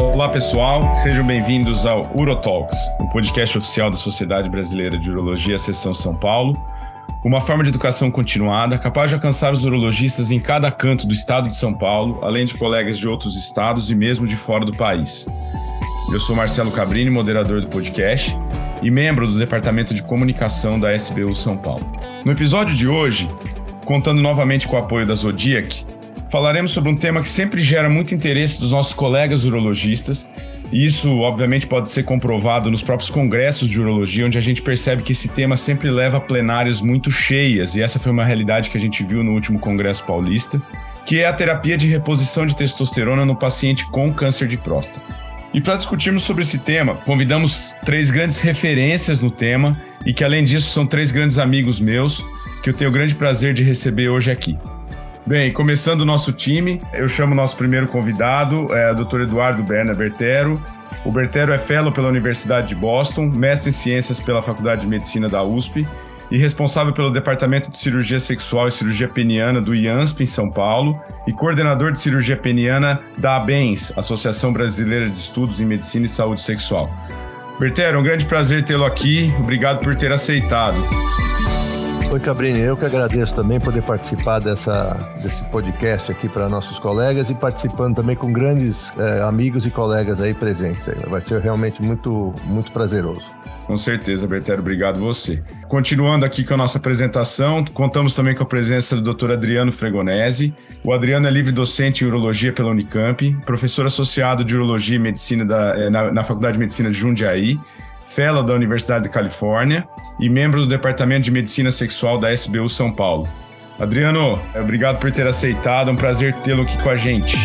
Olá pessoal, sejam bem-vindos ao UroTalks, um podcast oficial da Sociedade Brasileira de Urologia, Seção São Paulo, uma forma de educação continuada capaz de alcançar os urologistas em cada canto do estado de São Paulo, além de colegas de outros estados e mesmo de fora do país. Eu sou Marcelo Cabrini, moderador do podcast e membro do Departamento de Comunicação da SBU São Paulo. No episódio de hoje, contando novamente com o apoio da Zodiac, falaremos sobre um tema que sempre gera muito interesse dos nossos colegas urologistas. E isso, obviamente, pode ser comprovado nos próprios congressos de urologia, onde a gente percebe que esse tema sempre leva plenárias muito cheias, e essa foi uma realidade que a gente viu no último Congresso Paulista, que é a terapia de reposição de testosterona no paciente com câncer de próstata. E para discutirmos sobre esse tema, convidamos três grandes referências no tema e que, além disso, são três grandes amigos meus que eu tenho o grande prazer de receber hoje aqui. Bem, começando o nosso time, eu chamo o nosso primeiro convidado, é o Dr. Eduardo Berna Bertero. O Bertero é fellow pela Universidade de Boston, mestre em ciências pela Faculdade de Medicina da USP e responsável pelo Departamento de Cirurgia Sexual e Cirurgia Peniana do IANSP em São Paulo e coordenador de cirurgia peniana da ABENS, Associação Brasileira de Estudos em Medicina e Saúde Sexual. Bertero, um grande prazer tê-lo aqui. Obrigado por ter aceitado. Oi, Cabrini, eu que agradeço também poder participar dessa, desse podcast aqui para nossos colegas e participando também com grandes é, amigos e colegas aí presentes. Vai ser realmente muito, muito prazeroso. Com certeza, Bertero, obrigado você. Continuando aqui com a nossa apresentação, contamos também com a presença do Dr. Adriano Fregonese. O Adriano é livre docente em urologia pela Unicamp, professor associado de urologia e medicina da, eh, na, na Faculdade de Medicina de Jundiaí fellow da Universidade de Califórnia e membro do Departamento de Medicina Sexual da SBU São Paulo. Adriano, obrigado por ter aceitado, é um prazer tê-lo aqui com a gente.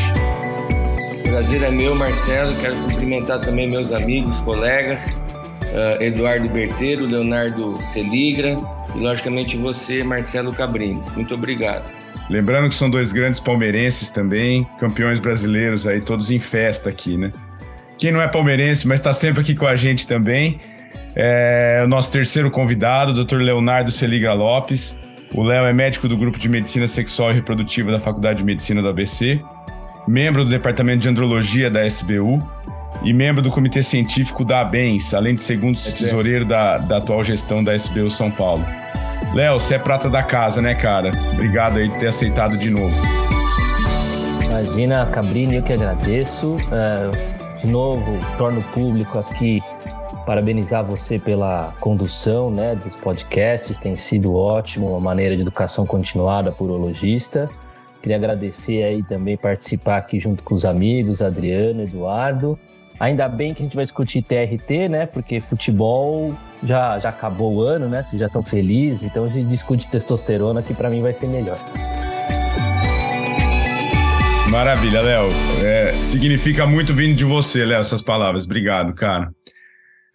Prazer é meu, Marcelo. Quero cumprimentar também meus amigos, colegas, uh, Eduardo Berteiro, Leonardo Celigra e, logicamente, você, Marcelo Cabrini. Muito obrigado. Lembrando que são dois grandes palmeirenses também, campeões brasileiros aí, todos em festa aqui, né? Quem não é palmeirense, mas está sempre aqui com a gente também, é o nosso terceiro convidado, o Dr. Leonardo Celigra Lopes. O Léo é médico do grupo de Medicina Sexual e Reprodutiva da Faculdade de Medicina do ABC, membro do Departamento de Andrologia da SBU e membro do Comitê Científico da ABENS, além de segundo tesoureiro da, da atual gestão da SBU São Paulo. Léo, você é prata da casa, né, cara? Obrigado aí por ter aceitado de novo. Imagina, Cabrini, eu que agradeço. É de novo, torno público aqui parabenizar você pela condução né, dos podcasts, tem sido ótimo, uma maneira de educação continuada por urologista. Queria agradecer aí também participar aqui junto com os amigos, Adriano, Eduardo. Ainda bem que a gente vai discutir TRT, né? Porque futebol já, já acabou o ano, né? Vocês já estão felizes, então a gente discute testosterona, que para mim vai ser melhor. Maravilha, Léo. É, significa muito vindo de você, Léo, essas palavras. Obrigado, cara.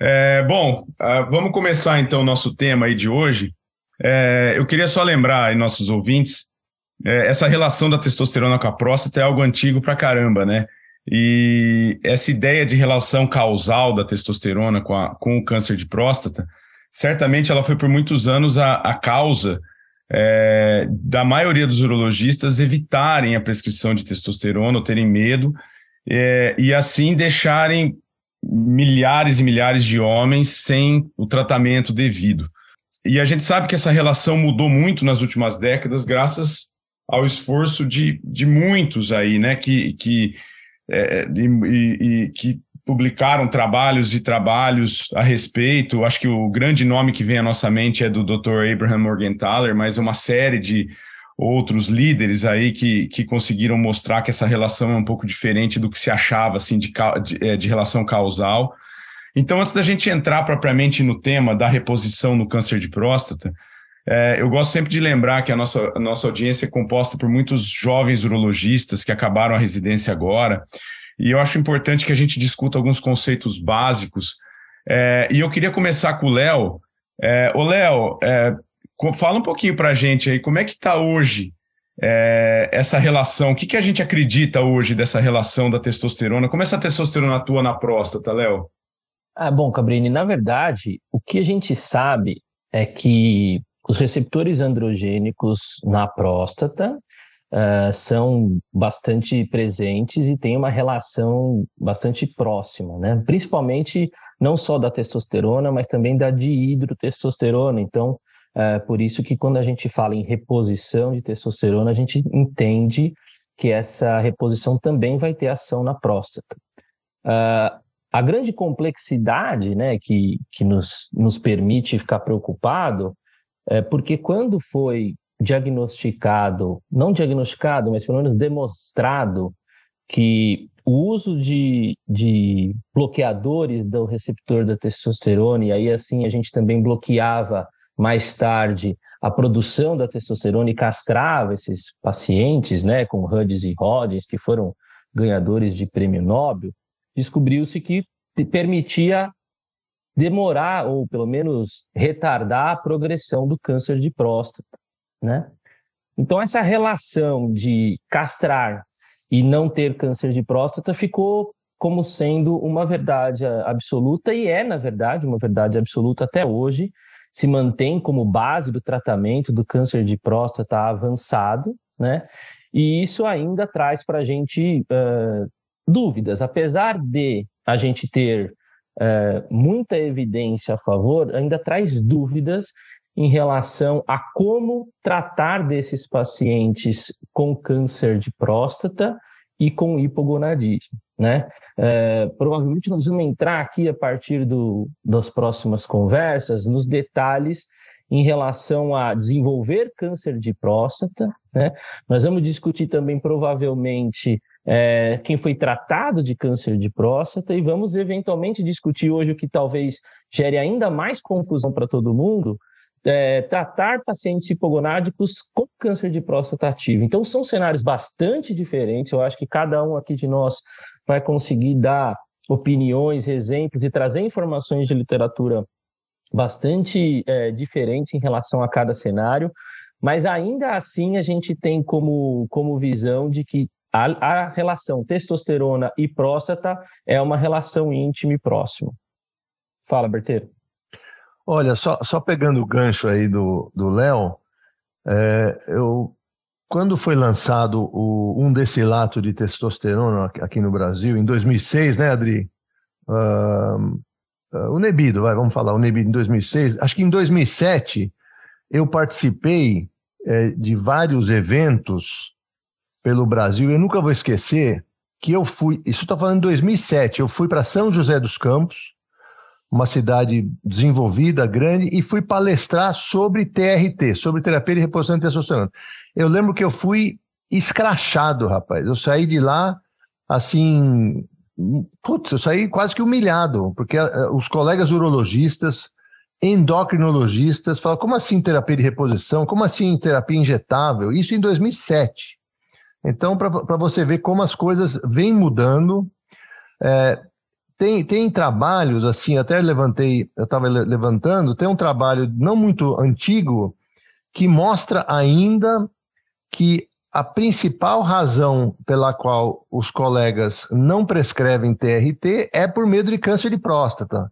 É, bom, uh, vamos começar então o nosso tema aí de hoje. É, eu queria só lembrar aí nossos ouvintes, é, essa relação da testosterona com a próstata é algo antigo pra caramba, né? E essa ideia de relação causal da testosterona com, a, com o câncer de próstata, certamente ela foi por muitos anos a, a causa é, da maioria dos urologistas evitarem a prescrição de testosterona ou terem medo é, e assim deixarem milhares e milhares de homens sem o tratamento devido. E a gente sabe que essa relação mudou muito nas últimas décadas, graças ao esforço de, de muitos aí, né, que, que, é, e, e, que publicaram trabalhos e trabalhos a respeito. Acho que o grande nome que vem à nossa mente é do Dr. Abraham Morgenthaler, mas é uma série de outros líderes aí que, que conseguiram mostrar que essa relação é um pouco diferente do que se achava assim de, de, é, de relação causal. Então, antes da gente entrar propriamente no tema da reposição no câncer de próstata, é, eu gosto sempre de lembrar que a nossa, a nossa audiência é composta por muitos jovens urologistas que acabaram a residência agora e eu acho importante que a gente discuta alguns conceitos básicos. É, e eu queria começar com o Léo. É, ô, Léo, é, fala um pouquinho para a gente aí, como é que está hoje é, essa relação? O que, que a gente acredita hoje dessa relação da testosterona? Como essa testosterona atua na próstata, Léo? Ah, bom, Cabrini, na verdade, o que a gente sabe é que os receptores androgênicos na próstata uh, são bastante presentes e têm uma relação bastante próxima, né? Principalmente não só da testosterona, mas também da dihidrotestosterona. Então, uh, por isso que quando a gente fala em reposição de testosterona, a gente entende que essa reposição também vai ter ação na próstata. Uh, a grande complexidade né, que, que nos, nos permite ficar preocupado é porque quando foi diagnosticado, não diagnosticado, mas pelo menos demonstrado que o uso de, de bloqueadores do receptor da testosterona, e aí assim a gente também bloqueava mais tarde a produção da testosterona e castrava esses pacientes, né, com Hudgens e Hodges, que foram ganhadores de prêmio Nobel, descobriu-se que permitia demorar ou pelo menos retardar a progressão do câncer de próstata né? Então essa relação de castrar e não ter câncer de próstata ficou como sendo uma verdade absoluta e é na verdade uma verdade absoluta até hoje se mantém como base do tratamento do câncer de próstata avançado, né? E isso ainda traz para a gente uh, dúvidas, apesar de a gente ter uh, muita evidência a favor, ainda traz dúvidas em relação a como tratar desses pacientes com câncer de próstata e com hipogonadismo, né? É, provavelmente nós vamos entrar aqui a partir do, das próximas conversas nos detalhes em relação a desenvolver câncer de próstata, né? Nós vamos discutir também provavelmente é, quem foi tratado de câncer de próstata e vamos eventualmente discutir hoje o que talvez gere ainda mais confusão para todo mundo, é, tratar pacientes hipogonádicos com câncer de próstata ativo. Então, são cenários bastante diferentes. Eu acho que cada um aqui de nós vai conseguir dar opiniões, exemplos e trazer informações de literatura bastante é, diferentes em relação a cada cenário, mas ainda assim a gente tem como, como visão de que a, a relação testosterona e próstata é uma relação íntima e próxima. Fala, Berteiro. Olha, só, só pegando o gancho aí do Léo, é, eu quando foi lançado o um decilato de testosterona aqui no Brasil, em 2006, né, Adri? Uh, uh, o Nebido, vai, vamos falar, o Nebido em 2006. Acho que em 2007 eu participei é, de vários eventos pelo Brasil. Eu nunca vou esquecer que eu fui, isso está falando em 2007, eu fui para São José dos Campos, uma cidade desenvolvida, grande, e fui palestrar sobre TRT, sobre terapia de reposição de testosterona. Eu lembro que eu fui escrachado, rapaz. Eu saí de lá, assim, putz, eu saí quase que humilhado, porque uh, os colegas urologistas, endocrinologistas, falaram, como assim terapia de reposição? Como assim terapia injetável? Isso em 2007. Então, para você ver como as coisas vêm mudando, é, tem, tem trabalhos, assim, até levantei, eu estava levantando, tem um trabalho não muito antigo que mostra ainda que a principal razão pela qual os colegas não prescrevem TRT é por medo de câncer de próstata,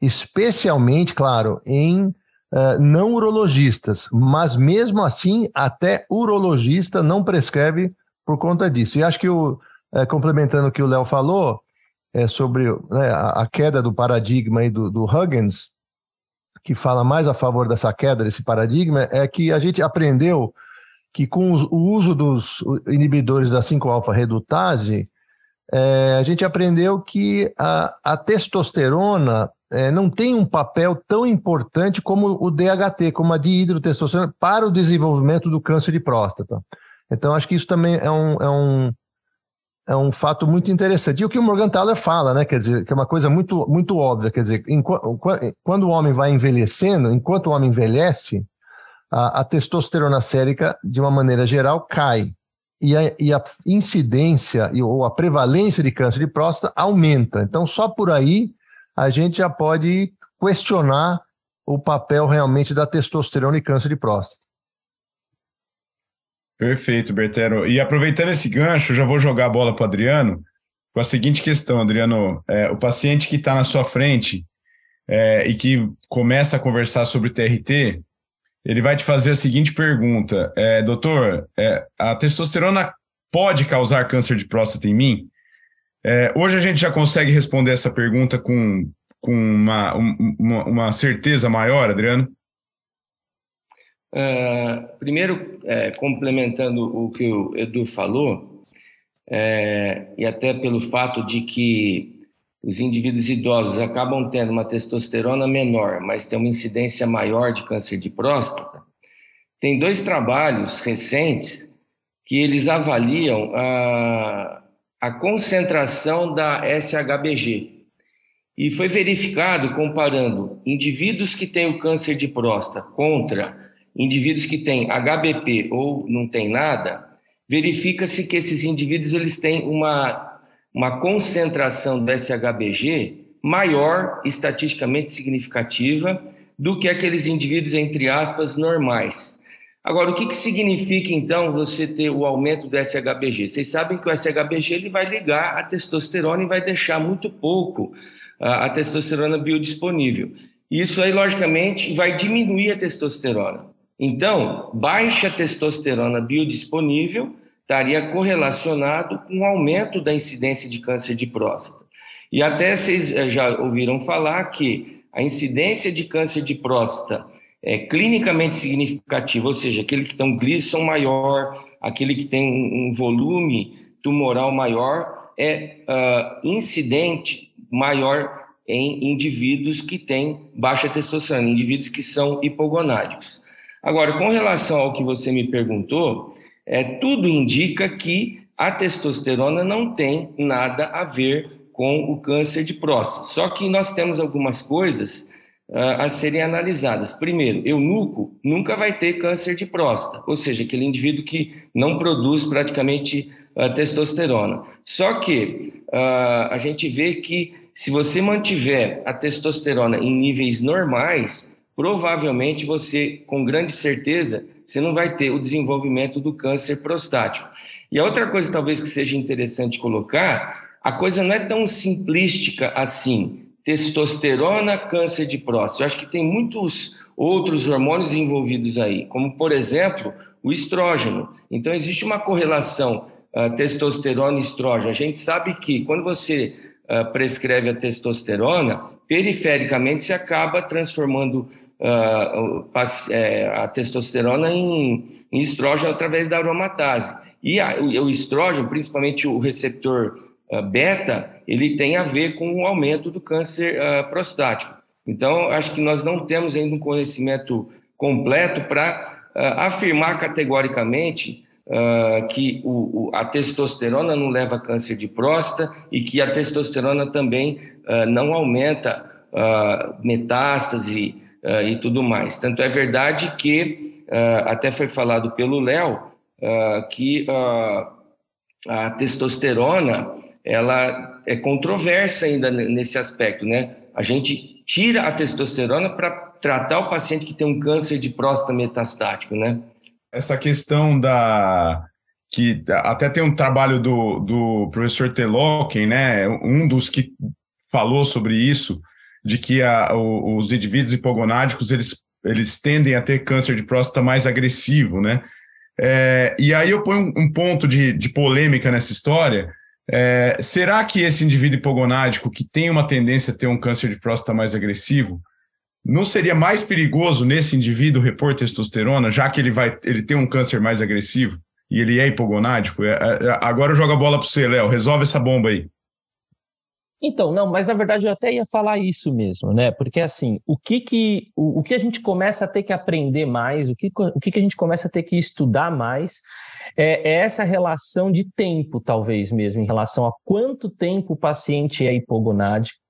especialmente, claro, em uh, não urologistas, mas mesmo assim, até urologista não prescreve por conta disso. E acho que, o, uh, complementando o que o Léo falou, é, sobre né, a, queda do paradigma aí do, do Huggins, que fala mais a favor dessa queda desse paradigma, é que a gente aprendeu que com o uso dos inibidores da 5-alfa-redutase, é, a gente aprendeu que a, a testosterona é, não tem um papel tão importante como o DHT, como a dihidrotestosterona, para o desenvolvimento do câncer de próstata. Então, acho que isso também é um, é um, é um fato muito interessante. E o que o Morgan Thaler fala, né, quer dizer, que é uma coisa muito, muito óbvia, quer dizer, quando o homem vai envelhecendo, enquanto o homem envelhece, a, a testosterona sérica, de uma maneira geral, cai. E a, e a incidência ou a prevalência de câncer de próstata aumenta. Então, só por aí a gente já pode questionar o papel realmente da testosterona e câncer de próstata. Perfeito, Bertero. E aproveitando esse gancho, já vou jogar a bola para o Adriano com a seguinte questão, Adriano. É, o paciente que está na sua frente é, e que começa a conversar sobre TRT, ele vai te fazer a seguinte pergunta: é, Doutor, é, a testosterona pode causar câncer de próstata em mim? É, hoje a gente já consegue responder essa pergunta com, com uma, uma, uma certeza maior, Adriano? Uh, primeiro, é, complementando o que o Edu falou, é, e até pelo fato de que os indivíduos idosos acabam tendo uma testosterona menor, mas tem uma incidência maior de câncer de próstata, tem dois trabalhos recentes que eles avaliam a, a concentração da SHBG. E foi verificado comparando indivíduos que têm o câncer de próstata contra indivíduos que têm HBP ou não tem nada, verifica-se que esses indivíduos eles têm uma, uma concentração do SHBG maior, estatisticamente significativa, do que aqueles indivíduos, entre aspas, normais. Agora, o que, que significa, então, você ter o aumento do SHBG? Vocês sabem que o SHBG ele vai ligar a testosterona e vai deixar muito pouco a, a testosterona biodisponível. Isso aí, logicamente, vai diminuir a testosterona. Então, baixa testosterona biodisponível estaria correlacionado com o aumento da incidência de câncer de próstata. E até vocês eh, já ouviram falar que a incidência de câncer de próstata é clinicamente significativa, ou seja, aquele que tem um glisson maior, aquele que tem um volume tumoral maior, é uh, incidente maior em indivíduos que têm baixa testosterona, indivíduos que são hipogonádicos. Agora, com relação ao que você me perguntou, é, tudo indica que a testosterona não tem nada a ver com o câncer de próstata. Só que nós temos algumas coisas uh, a serem analisadas. Primeiro, eunuco nunca vai ter câncer de próstata, ou seja, aquele indivíduo que não produz praticamente uh, testosterona. Só que uh, a gente vê que se você mantiver a testosterona em níveis normais, provavelmente você, com grande certeza, você não vai ter o desenvolvimento do câncer prostático. E a outra coisa, talvez, que seja interessante colocar, a coisa não é tão simplística assim. Testosterona, câncer de próstata. Eu acho que tem muitos outros hormônios envolvidos aí, como, por exemplo, o estrógeno. Então, existe uma correlação uh, testosterona e estrógeno. A gente sabe que quando você uh, prescreve a testosterona, perifericamente se acaba transformando a testosterona em, estrógeno através da aromatase. E o, estrógeno, principalmente o receptor uh, beta, ele tem a ver com o aumento do câncer uh, prostático. Então, acho que nós não temos ainda um conhecimento completo para afirmar categoricamente que o, o, a testosterona não leva câncer de próstata e que a testosterona também não aumenta uh, metástase uh, e tudo mais. Tanto é verdade que, uh, até foi falado pelo Léo, uh, que a testosterona ela é controversa ainda nesse aspecto, né? A gente tira a testosterona para tratar o paciente que tem um câncer de próstata metastático, né? Essa questão da que até tem um trabalho do, do professor Teloken, né? Um dos que falou sobre isso, de que a, o, os indivíduos hipogonádicos eles, eles tendem a ter câncer de próstata mais agressivo, né? É, e aí eu ponho um, um ponto de, de, polêmica nessa história. É, será que esse indivíduo hipogonádico que tem uma tendência a ter um câncer de próstata mais agressivo, não seria mais perigoso nesse indivíduo repor testosterona, já que ele vai ele tem um câncer mais agressivo e ele é hipogonádico? É, é agora eu jogo a bola para você, Léo. Resolve essa bomba aí. Então, não, mas na verdade eu até ia falar isso mesmo, né? Porque assim, o que que, o, o que a gente começa a ter que aprender mais, o que, o que que a gente começa a ter que estudar mais é, é essa relação de tempo, talvez mesmo, em relação a quanto tempo o paciente é hipogonádico,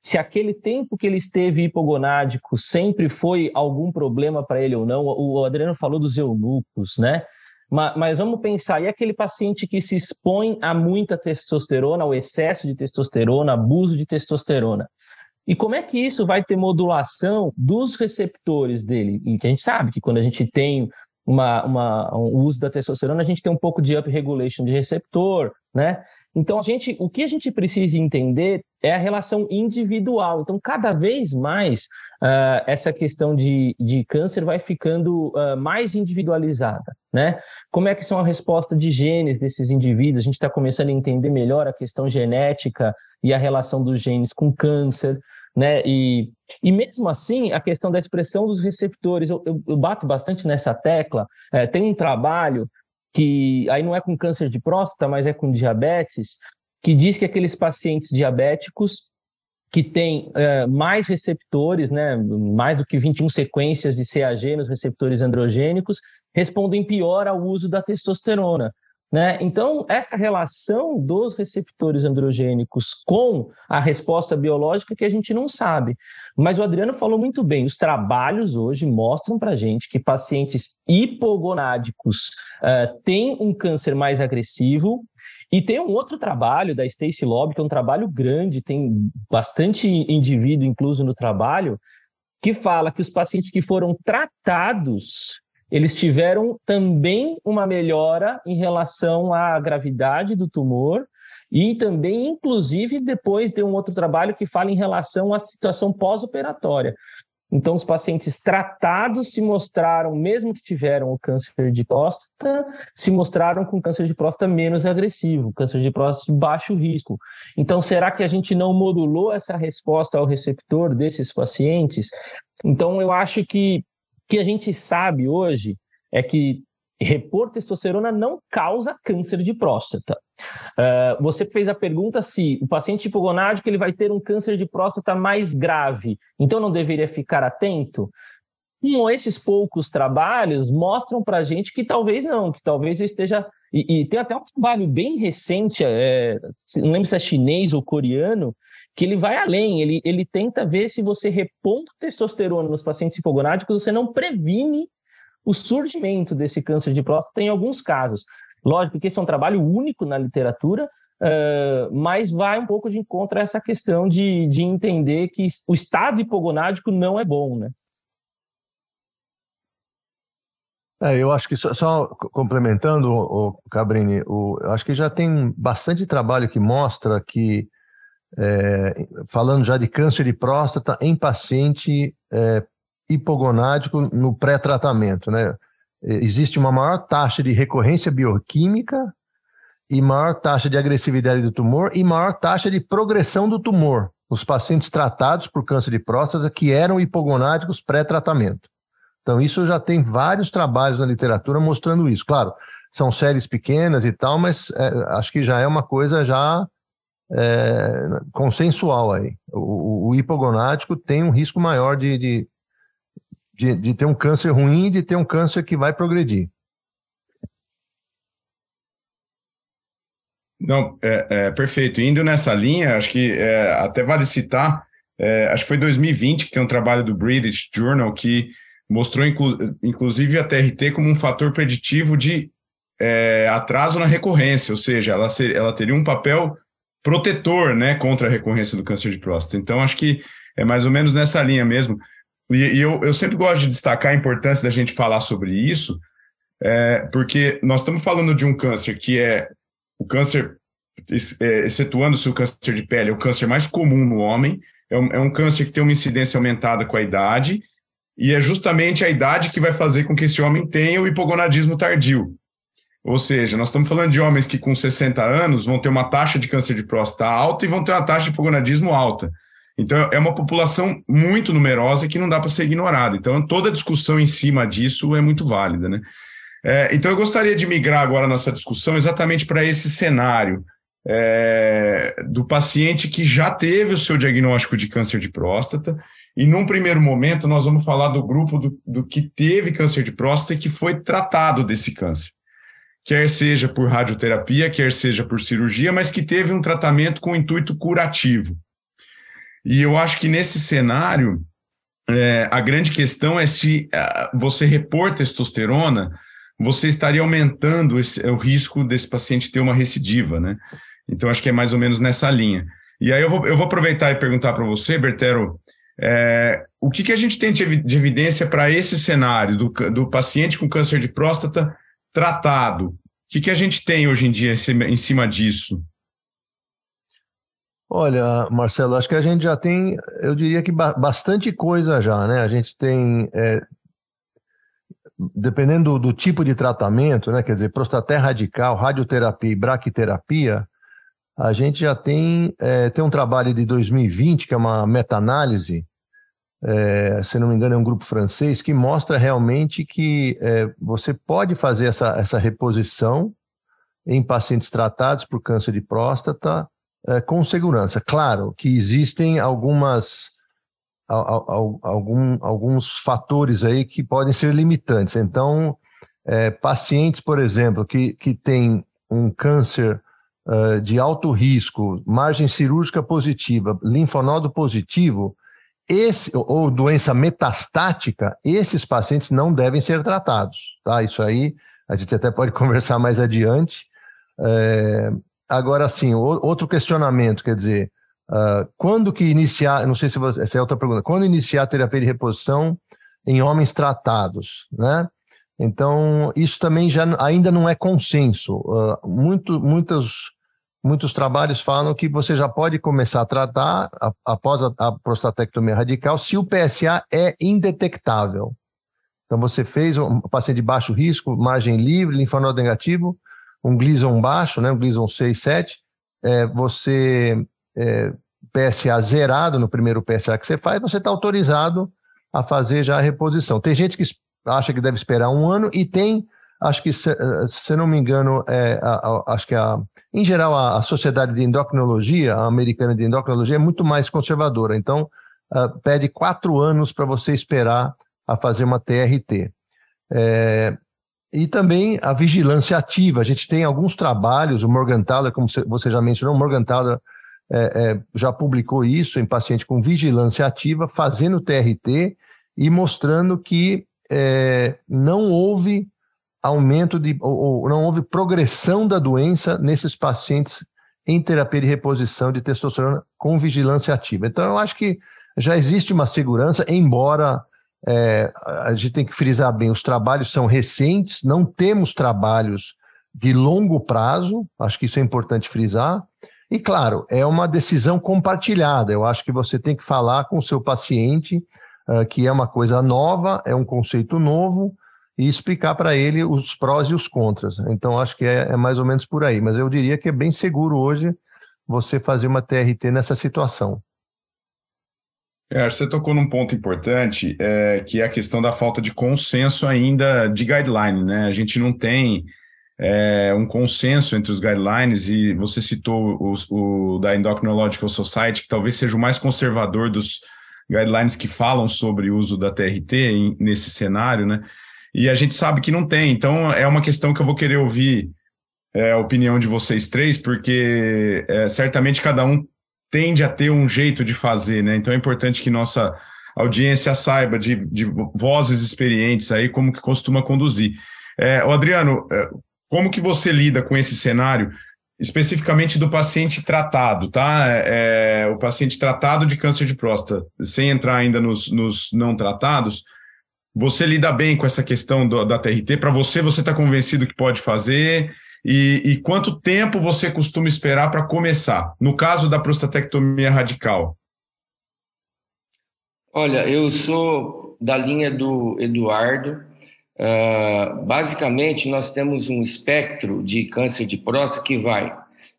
se aquele tempo que ele esteve hipogonádico sempre foi algum problema para ele ou não. O Adriano falou dos eunucos, né? Mas, mas, vamos pensar, e aquele paciente que se expõe a muita testosterona, ao excesso de testosterona, abuso de testosterona? E como é que isso vai ter modulação dos receptores dele? E que a gente sabe que quando a gente tem uma, uma, um uso da testosterona, a gente tem um pouco de upregulation de receptor, né? Então, a gente, o que a gente precisa entender é a relação individual. Então, cada vez mais uh, essa questão de, de câncer vai ficando uh, mais individualizada, né? Como é que são a resposta de genes desses indivíduos? A gente está começando a entender melhor a questão genética e a relação dos genes com câncer, né? E, e mesmo assim, a questão da expressão dos receptores, eu, eu, eu bato bastante nessa tecla. É, tem um trabalho que aí não é com câncer de próstata, mas é com diabetes, que diz que aqueles pacientes diabéticos que têm é, mais receptores, né, mais do que 21 sequências de CAG nos receptores androgênicos, respondem pior ao uso da testosterona. Né? Então, essa relação dos receptores androgênicos com a resposta biológica que a gente não sabe. Mas o Adriano falou muito bem: os trabalhos hoje mostram para a gente que pacientes hipogonádicos uh, têm um câncer mais agressivo. E tem um outro trabalho da Stacy Lobb, que é um trabalho grande, tem bastante indivíduo incluso no trabalho, que fala que os pacientes que foram tratados eles tiveram também uma melhora em relação à gravidade do tumor e também, inclusive, depois de um outro trabalho que fala em relação à situação pós-operatória. Então, os pacientes tratados se mostraram, mesmo que tiveram o câncer de próstata, se mostraram com câncer de próstata menos agressivo, câncer de próstata de baixo risco. Então, será que a gente não modulou essa resposta ao receptor desses pacientes? Então, eu acho que que a gente sabe hoje é que repor testosterona não causa câncer de próstata. Uh, você fez a pergunta se o paciente hipogonádico ele vai ter um câncer de próstata mais grave, então não deveria ficar atento? Com esses poucos trabalhos mostram para a gente que talvez não, que talvez esteja. E, e tem até um trabalho bem recente, é, não lembro se é chinês ou coreano, que ele vai além, ele, ele tenta ver se você repondo testosterona nos pacientes hipogonádicos, você não previne o surgimento desse câncer de próstata em alguns casos. Lógico que esse é um trabalho único na literatura, uh, mas vai um pouco de encontro a essa questão de, de entender que o estado hipogonádico não é bom, né? É, eu acho que só, só complementando, o, Cabrini, o, acho que já tem bastante trabalho que mostra que é, falando já de câncer de próstata em paciente é, hipogonádico no pré-tratamento, né? Existe uma maior taxa de recorrência bioquímica e maior taxa de agressividade do tumor e maior taxa de progressão do tumor nos pacientes tratados por câncer de próstata que eram hipogonádicos pré-tratamento. Então, isso já tem vários trabalhos na literatura mostrando isso. Claro, são séries pequenas e tal, mas é, acho que já é uma coisa já é, consensual aí. O, o, hipogonádico tem um risco maior de, de, de, de, ter um câncer ruim e de ter um câncer que vai progredir. Não, é, é perfeito. Indo nessa linha, acho que é, até vale citar, é, acho que foi 2020 que tem um trabalho do British Journal que mostrou inclu, inclusive a TRT como um fator preditivo de é, atraso na recorrência, ou seja, ela, ser, ela teria um papel protetor, né, contra a recorrência do câncer de próstata. Então, acho que é mais ou menos nessa linha mesmo. E, e eu, eu sempre gosto de destacar a importância da gente falar sobre isso, é, porque nós estamos falando de um câncer que é o câncer, é, excetuando-se o câncer de pele, é o câncer mais comum no homem, é um, é um câncer que tem uma incidência aumentada com a idade, e é justamente a idade que vai fazer com que esse homem tenha o hipogonadismo tardio. Ou seja, nós estamos falando de homens que com 60 anos vão ter uma taxa de câncer de próstata alta e vão ter uma taxa de hipogonadismo alta. Então, é uma população muito numerosa que não dá para ser ignorada. Então, toda discussão em cima disso é muito válida. Né? É, então, eu gostaria de migrar agora a nossa discussão exatamente para esse cenário é, do paciente que já teve o seu diagnóstico de câncer de próstata. E, num primeiro momento, nós vamos falar do grupo do, do que teve câncer de próstata e que foi tratado desse câncer quer seja por radioterapia, quer seja por cirurgia, mas que teve um tratamento com intuito curativo. E eu acho que nesse cenário, é, a grande questão é se uh, você repor testosterona, você estaria aumentando esse, o risco desse paciente ter uma recidiva, né? Então, acho que é mais ou menos nessa linha. E aí eu vou, eu vou aproveitar e perguntar para você, Bertero, é, o que, que a gente tem de evidência para esse cenário do, do paciente com câncer de próstata tratado. O que, que a gente tem hoje em dia em cima disso? Olha, Marcelo, acho que a gente já tem, eu diria que bastante coisa já, né? A gente tem, é, dependendo do, do, tipo de tratamento, né? Quer dizer, prostaté radical, radioterapia e braquiterapia, a gente já tem, é, tem um trabalho de 2020, que é uma meta-análise, é, se não me engano é um grupo francês, que mostra realmente que é, você pode fazer essa, essa reposição em pacientes tratados por câncer de próstata, é, com segurança. Claro que existem algumas algum, alguns fatores aí que podem ser limitantes. Então, é, pacientes, por exemplo, que, que têm um câncer uh, de alto risco, margem cirúrgica positiva, linfonodo positivo, esse, ou doença metastática, esses pacientes não devem ser tratados. Tá? Isso aí a gente até pode conversar mais adiante. É, Agora, sim, outro questionamento, quer dizer, uh, quando que iniciar, não sei se você, essa é outra pergunta, quando iniciar a terapia de reposição em homens tratados, né? Então, isso também já ainda não é consenso. Uh, muito, muitos, muitos trabalhos falam que você já pode começar a tratar após a, a prostatectomia radical se o PSA é indetectável. Então, você fez um paciente de baixo risco, margem livre, linfonodo negativo, um Gleason baixo, né, um Gleason 6, 7, é, você é, PSA zerado no primeiro PSA que você faz, você está autorizado a fazer já a reposição. Tem gente que acha que deve esperar um ano e tem, acho que, se, se não me engano, é, a, a, acho que a, em geral a, a, Sociedade de Endocrinologia, a americana de endocrinologia, é muito mais conservadora. Então, uh, pede quatro anos para você esperar a fazer uma TRT. É, e também a vigilância ativa. A gente tem alguns trabalhos, o Morgenthaler, como você já mencionou, o Morgenthaler é, é, já publicou isso em paciente com vigilância ativa, fazendo TRT e mostrando que é, não houve aumento de, ou, ou, não houve progressão da doença nesses pacientes em terapia de reposição de testosterona com vigilância ativa. Então, eu acho que já existe uma segurança, embora é, a gente tem que frisar bem: os trabalhos são recentes, não temos trabalhos de longo prazo, acho que isso é importante frisar. E, claro, é uma decisão compartilhada. Eu acho que você tem que falar com o seu paciente uh, que é uma coisa nova, é um conceito novo, e explicar para ele os prós e os contras. Então, acho que é, é mais ou menos por aí. Mas eu diria que é bem seguro hoje você fazer uma TRT nessa situação. É, você tocou num ponto importante, é, que é a questão da falta de consenso ainda de guideline, né? A gente não tem é, um consenso entre os guidelines, e você citou o, o, da Endocrinological Society, que talvez seja o mais conservador dos guidelines que falam sobre o uso da TRT em, nesse cenário, né? E a gente sabe que não tem, então é uma questão que eu vou querer ouvir é, a opinião de vocês três, porque é, certamente cada um tende a ter um jeito de fazer, né? Então é importante que nossa audiência saiba de, de vozes experientes aí como que costuma conduzir. É, Adriano, é, como que você lida com esse cenário, especificamente do paciente tratado, tá? É, é, o paciente tratado de câncer de próstata, sem entrar ainda nos, nos não tratados, você lida bem com essa questão do, da TRT? Para você, você está convencido que pode fazer? E, e quanto tempo você costuma esperar para começar? No caso da prostatectomia radical. Olha, eu sou da linha do Eduardo. Uh, basicamente, nós temos um espectro de câncer de próstata que vai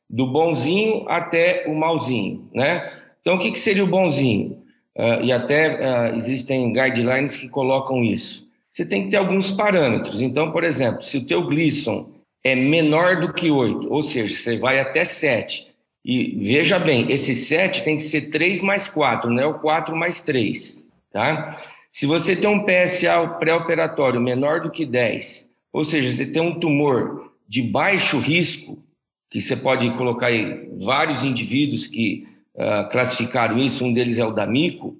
do bonzinho até o malzinho, né? Então, o que, que seria o bonzinho? Uh, e até uh, existem guidelines que colocam isso. Você tem que ter alguns parâmetros. Então, por exemplo, se o teu Gleason é menor do que 8, ou seja, você vai até 7. E veja bem, esse 7 tem que ser 3 mais 4, não é o 4 mais 3, tá? Se você tem um PSA pré-operatório menor do que 10, ou seja, você tem um tumor de baixo risco, que você pode colocar aí vários indivíduos que uh, classificaram isso, um deles é o D'Amico,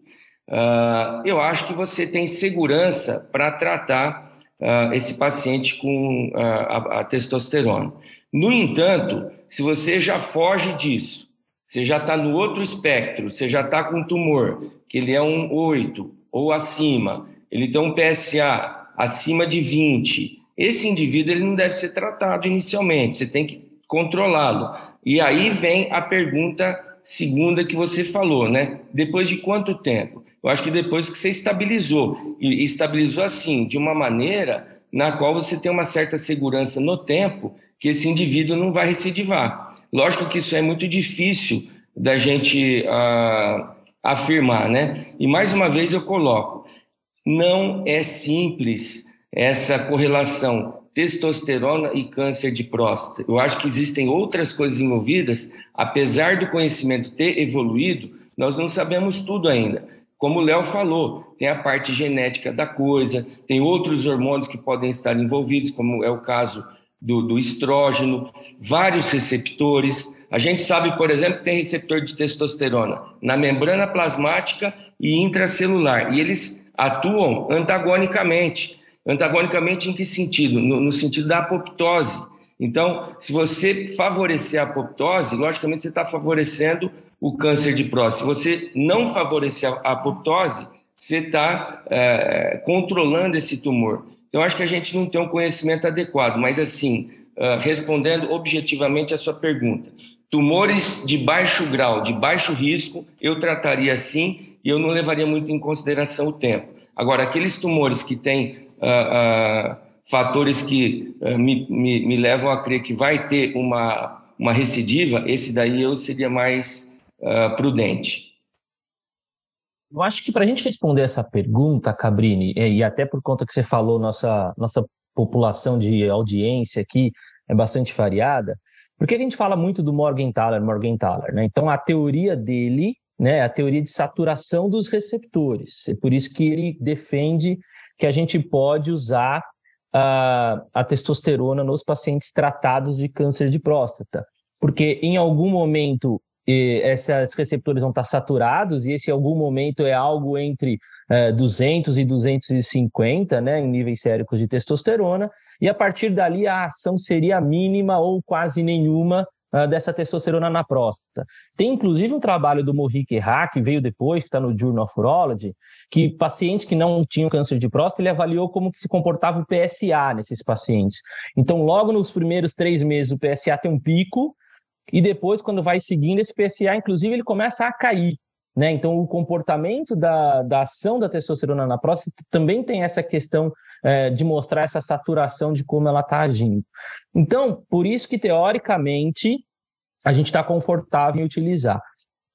uh, eu acho que você tem segurança para tratar uh, esse paciente com a, a testosterona. No entanto, se você já foge disso, você já está no outro espectro, você já está com um tumor, que ele é um 8 ou acima, ele tem um PSA acima de 20, esse indivíduo ele não deve ser tratado inicialmente, você tem que controlá-lo. E aí vem a pergunta segunda que você falou, né? Depois de quanto tempo? Eu acho que depois que você estabilizou, e estabilizou assim, de uma maneira na qual você tem uma certa segurança no tempo que esse indivíduo não vai recidivar. Lógico que isso é muito difícil da gente uh, afirmar, né? E mais uma vez eu coloco, não é simples essa correlação testosterona e câncer de próstata. Eu acho que existem outras coisas envolvidas, apesar do conhecimento ter evoluído, nós não sabemos tudo ainda. Como o Léo falou, tem a parte genética da coisa, tem outros hormônios que podem estar envolvidos, como é o caso do, do estrógeno, vários receptores. A gente sabe, por exemplo, que tem receptor de testosterona na membrana plasmática e intracelular, e eles atuam antagonicamente. Antagonicamente em que sentido? No, no sentido da apoptose. Então, se você favorecer a apoptose, logicamente você está favorecendo o câncer de próstata. Se você não favorecer a apoptose, você está é, controlando esse tumor. Então, acho que a gente não tem um conhecimento adequado, mas assim, uh, respondendo objetivamente a sua pergunta, tumores de baixo grau, de baixo risco, eu trataria assim e eu não levaria muito em consideração o tempo. Agora, aqueles tumores que têm uh, fatores que uh, me, me, me, levam a crer que vai ter uma, uma recidiva, esse daí eu seria mais prudente. Eu acho que para a gente responder essa pergunta, Cabrini, e até por conta que você falou, nossa, nossa população de audiência aqui é bastante variada, porque a gente fala muito do Morgenthaler, Morgenthaler, né? Então, a teoria dele, né, é a teoria de saturação dos receptores. É por isso que ele defende que a gente pode usar a, a testosterona nos pacientes tratados de câncer de próstata. Porque em algum momento esses receptores vão estar saturados e esse algum momento é algo entre 200 é, e 250, né, em níveis séricos de testosterona, e a partir dali a ação seria mínima ou quase nenhuma uh, dessa testosterona na próstata. Tem inclusive um trabalho do Mohik Erra, que veio depois, que está no Journal of Urology, que pacientes que não tinham câncer de próstata, ele avaliou como que se comportava o PSA nesses pacientes. Então, logo nos primeiros três meses, o PSA tem um pico, e depois, quando vai seguindo, esse PSA, inclusive, ele começa a cair. Né? Então, o comportamento da, da ação da testosterona na próstata também tem essa questão é, de mostrar essa saturação de como ela está agindo. Então, por isso que, teoricamente, a gente está confortável em utilizar.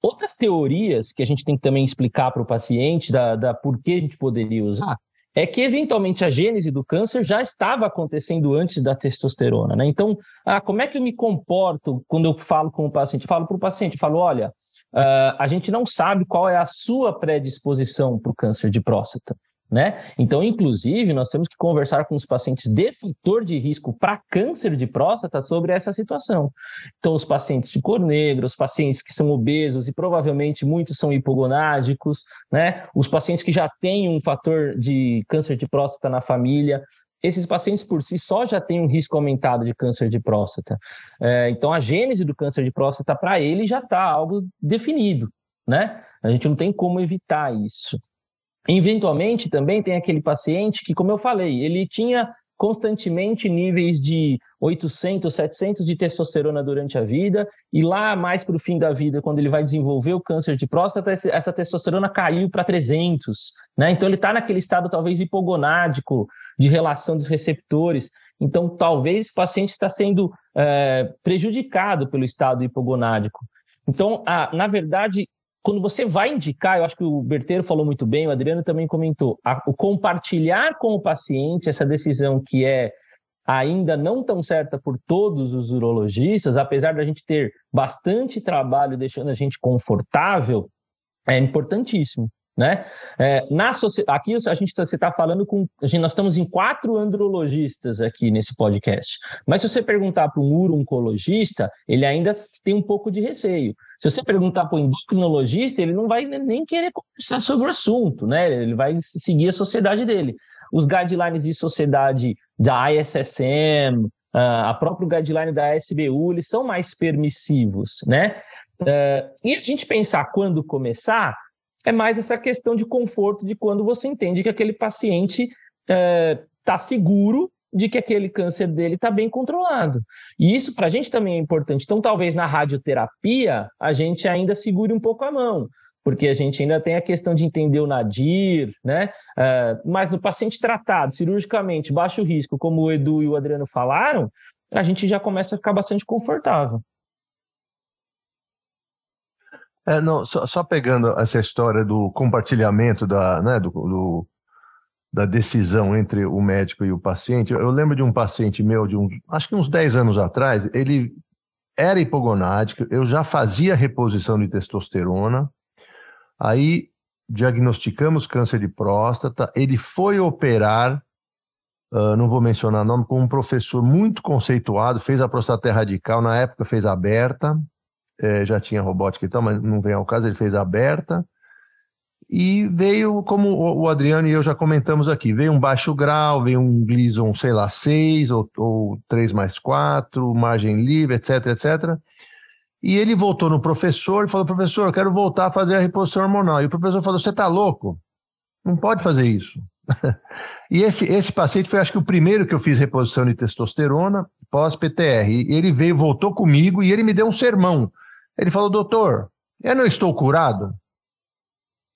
Outras teorias que a gente tem que também explicar para o paciente da, da por que a gente poderia usar é que eventualmente a gênese do câncer já estava acontecendo antes da testosterona, né? Então, ah, como é que eu me comporto quando eu falo com o paciente? Eu falo para o paciente, falo, olha, uh, a gente não sabe qual é a sua predisposição para o câncer de próstata. Né? Então, inclusive, nós temos que conversar com os pacientes de fator de risco para câncer de próstata sobre essa situação. Então, os pacientes de cor negra, os pacientes que são obesos e provavelmente muitos são hipogonádicos, né? Os pacientes que já têm um fator de câncer de próstata na família, esses pacientes por si só já têm um risco aumentado de câncer de próstata. É, então, a gênese do câncer de próstata para ele já está algo definido, né? A gente não tem como evitar isso. Eventualmente, também tem aquele paciente que, como eu falei, ele tinha constantemente níveis de 800, 700 de testosterona durante a vida, e lá mais para o fim da vida, quando ele vai desenvolver o câncer de próstata, essa testosterona caiu para 300, né? Então ele está naquele estado talvez hipogonádico, de relação dos receptores. Então, talvez esse paciente está sendo é, prejudicado pelo estado hipogonádico. Então, a, na verdade, quando você vai indicar, eu acho que o Berteiro falou muito bem, o Adriano também comentou, a, o compartilhar com o paciente essa decisão que é ainda não tão certa por todos os urologistas, apesar da gente ter bastante trabalho deixando a gente confortável, é importantíssimo. Né? É, na aqui a gente está tá falando com. Gente, nós estamos em quatro andrologistas aqui nesse podcast. Mas se você perguntar para um uro-oncologista, ele ainda tem um pouco de receio. Se você perguntar para um endocrinologista, ele não vai nem querer conversar sobre o assunto, né? Ele vai seguir a sociedade dele. Os guidelines de sociedade da ISSM, a própria guideline da SBU, eles são mais permissivos, né? É, e a gente pensar quando começar, é mais essa questão de conforto de quando você entende que aquele paciente está é, seguro de que aquele câncer dele está bem controlado. E isso para a gente também é importante. Então, talvez na radioterapia a gente ainda segure um pouco a mão, porque a gente ainda tem a questão de entender o nadir, né? Uh, mas no paciente tratado cirurgicamente, baixo risco, como o Edu e o Adriano falaram, a gente já começa a ficar bastante confortável. É, não, só, só, pegando essa história do compartilhamento da, né, do, do, da decisão entre o médico e o paciente, eu lembro de um paciente meu, de uns, acho que uns 10 anos atrás, ele era hipogonádico, eu já fazia reposição de testosterona, aí diagnosticamos câncer de próstata, ele foi operar, uh, não vou mencionar nome, com um professor muito conceituado, fez a prostata radical, na época fez aberta, é, já tinha robótica e tal, mas não vem ao caso, ele fez aberta. E veio, como o Adriano e eu já comentamos aqui, veio um baixo grau, veio um Gleason, sei lá, 6 ou, ou 3 mais 4, margem livre, etc, etc. E ele voltou no professor e falou: professor, eu quero voltar a fazer a reposição hormonal. E o professor falou: você está louco? Não pode fazer isso. e esse, esse paciente foi, acho que, o primeiro que eu fiz reposição de testosterona pós-PTR. Ele veio, voltou comigo e ele me deu um sermão. Ele falou, doutor, eu não estou curado?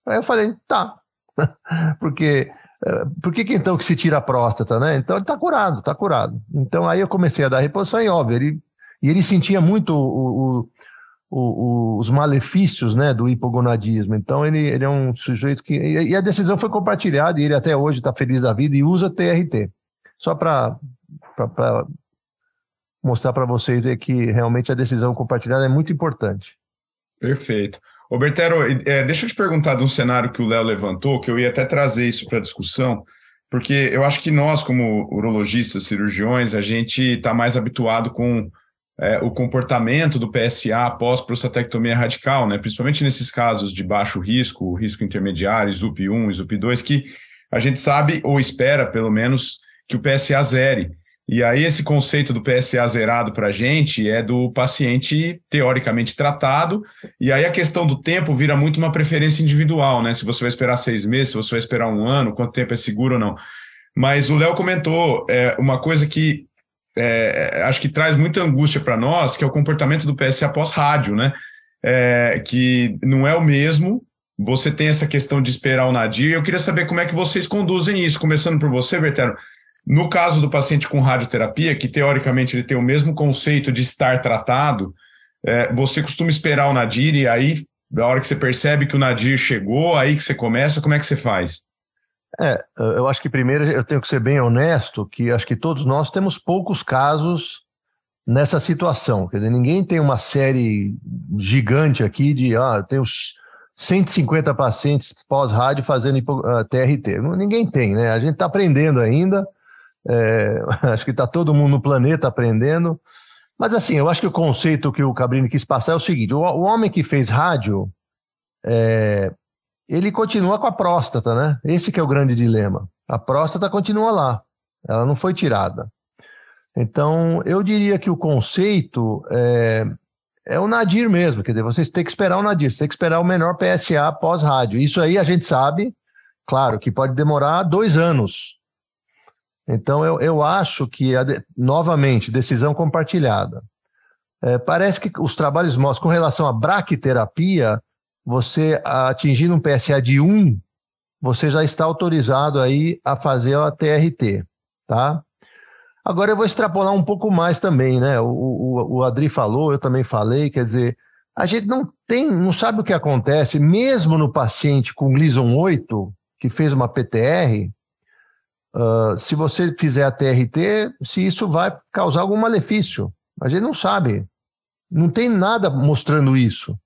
Aí eu falei, tá. Porque eh, por que, que então que se tira a próstata, né? Então ele está curado, está curado. Então aí eu comecei a dar reposição e óbvio, ele, e ele sentia muito o, o, o, os malefícios né, do hipogonadismo. Então ele, ele é um sujeito que. E a decisão foi compartilhada e ele até hoje está feliz da vida e usa TRT. Só para mostrar para vocês que realmente a decisão compartilhada é muito importante. Perfeito. Robertero, é, deixa eu te perguntar de um cenário que o Léo levantou, que eu ia até trazer isso para discussão, porque eu acho que nós, como urologistas, cirurgiões, a gente está mais habituado com é, o comportamento do PSA após prostatectomia radical, né? principalmente nesses casos de baixo risco, risco intermediário, SUP1, SUP2, que a gente sabe, ou espera pelo menos, que o PSA zere. E aí, esse conceito do PSA zerado para a gente é do paciente teoricamente tratado, e aí a questão do tempo vira muito uma preferência individual, né? Se você vai esperar seis meses, se você vai esperar um ano, quanto tempo é seguro ou não. Mas o Léo comentou é, uma coisa que é, acho que traz muita angústia para nós, que é o comportamento do PSA pós-rádio, né? É, que não é o mesmo. Você tem essa questão de esperar o nadir. Eu queria saber como é que vocês conduzem isso, começando por você, Bertero no caso do paciente com radioterapia, que teoricamente ele tem o mesmo conceito de estar tratado, é, você costuma esperar o nadir e aí, na hora que você percebe que o nadir chegou, aí que você começa, como é que você faz? É, eu acho que primeiro eu tenho que ser bem honesto, que acho que todos nós temos poucos casos nessa situação. Quer dizer, ninguém tem uma série gigante aqui de, ah, eu tenho 150 pacientes pós-rádio fazendo TRT. Ninguém tem, né? A gente está aprendendo ainda. É, acho que está todo mundo no planeta aprendendo. Mas assim, eu acho que o conceito que o Cabrini quis passar é o seguinte: o, o homem que fez rádio, é, ele continua com a próstata, né? Esse que é o grande dilema. A próstata continua lá, ela não foi tirada. Então, eu diria que o conceito é, é o nadir mesmo, quer dizer, vocês têm que esperar o nadir, você tem que esperar o menor PSA pós-rádio. Isso aí a gente sabe, claro, que pode demorar dois anos, então, eu, eu acho que, a, novamente, decisão compartilhada. É, parece que os trabalhos mostram, com relação à braquiterapia, você atingindo um PSA de 1, você já está autorizado aí a fazer a TRT, tá? Agora eu vou extrapolar um pouco mais também, né? O, o, o Adri falou, eu também falei, quer dizer, a gente não tem, não sabe o que acontece, mesmo no paciente com Gleason 8, que fez uma PTR, Uh, se você fizer a TRT, se isso vai causar algum malefício. A gente não sabe. Não tem nada mostrando isso.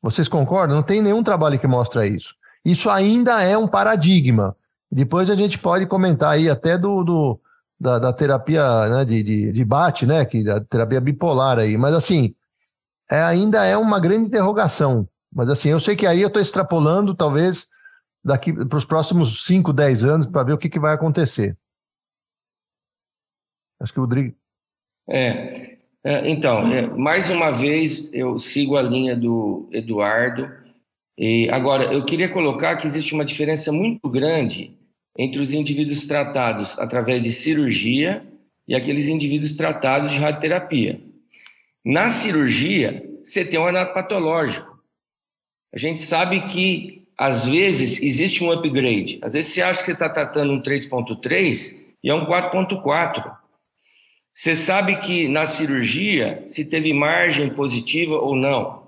Vocês concordam? Não tem nenhum trabalho que mostra isso. Isso ainda é um paradigma. Depois a gente pode comentar aí até do, do da, da, terapia né, de, de, de né, que da terapia bipolar aí. Mas assim, é, ainda é uma grande interrogação. Mas assim, eu sei que aí eu estou extrapolando, talvez daqui para os próximos 5, 10 anos para ver o que, que vai acontecer. Acho que o Rodrigo. É, é então, é, mais uma vez eu sigo a linha do Eduardo. E agora, eu queria colocar que existe uma diferença muito grande entre os indivíduos tratados através de cirurgia e aqueles indivíduos tratados de radioterapia. Na cirurgia, você tem um anatopatológico. A gente sabe que, às vezes, existe um upgrade. Às vezes, você acha que você está tratando um 3.3 e é um 4.4. Você sabe que na cirurgia se teve margem positiva ou não.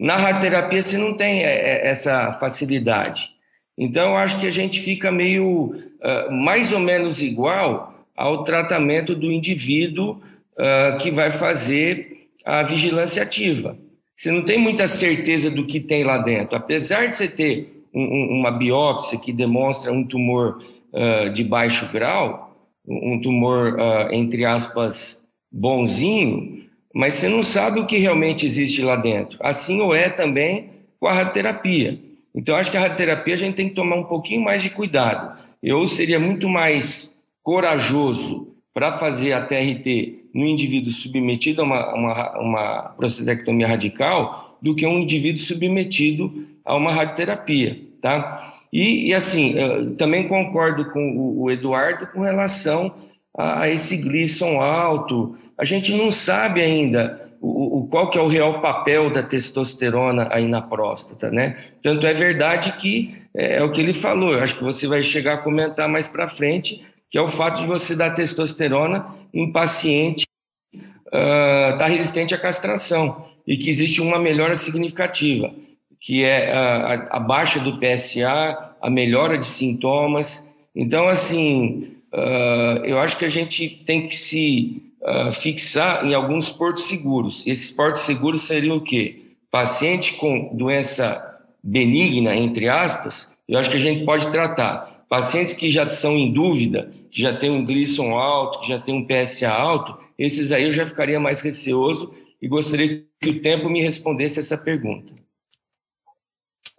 Na radioterapia você não tem é, é, essa facilidade. Então, eu acho que a gente fica meio uh, mais ou menos igual ao tratamento do indivíduo uh, que vai fazer a vigilância ativa. Você não tem muita certeza do que tem lá dentro. Apesar de você ter um, um, uma biópsia que demonstra um tumor uh, de baixo grau, um tumor, uh, entre aspas, bonzinho, mas você não sabe o que realmente existe lá dentro. Assim ou é também com a radioterapia. Então, acho que a radioterapia a gente tem que tomar um pouquinho mais de cuidado. Eu seria muito mais corajoso para fazer a TRT no indivíduo submetido a uma, uma, uma prostatectomia radical do que um indivíduo submetido a uma radioterapia, tá? E, e assim, também concordo com o Eduardo com relação a, esse Glisson alto. A gente não sabe ainda o, o, qual que é o real papel da testosterona aí na próstata, né? Tanto é verdade que é, é o que ele falou. Eu acho que você vai chegar a comentar mais para frente, que é o fato de você dar testosterona em paciente uh, tá resistente à castração e que existe uma melhora significativa que é a, a baixa do PSA, a melhora de sintomas. Então, assim, uh, eu acho que a gente tem que se uh, fixar em alguns portos seguros. Esses portos seguros seriam o quê? Paciente com doença benigna, entre aspas, eu acho que a gente pode tratar. Pacientes que já são em dúvida, que já tem um Gleason alto, que já tem um PSA alto, esses aí eu já ficaria mais receoso e gostaria que o tempo me respondesse essa pergunta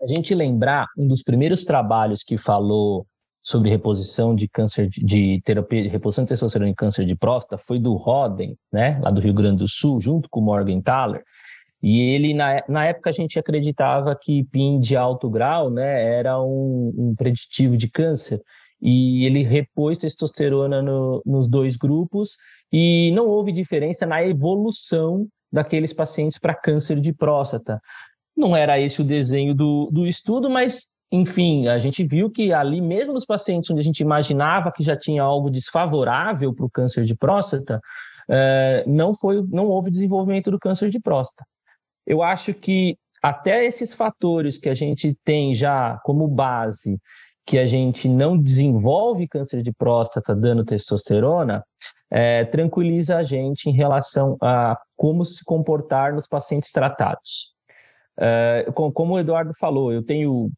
a gente lembrar um dos primeiros trabalhos que falou sobre reposição de câncer de terapia reposição de testosterona em câncer de próstata foi do Roden, né, lá do Rio Grande do Sul, junto com Morgan Thaler. E ele na, na época a gente acreditava que PIN de alto grau, né, era um, um preditivo de câncer. E ele repôs testosterona no, nos dois grupos e não houve diferença na evolução daqueles pacientes para câncer de próstata. Não era esse o desenho do, do estudo, mas, enfim, a gente viu que ali, mesmo nos pacientes onde a gente imaginava que já tinha algo desfavorável para o câncer de próstata, é, não, foi, não houve desenvolvimento do câncer de próstata. Eu acho que até esses fatores que a gente tem já como base, que a gente não desenvolve câncer de próstata dando testosterona, é, tranquiliza a gente em relação a como se comportar nos pacientes tratados. Uh, como o Eduardo falou, eu tenho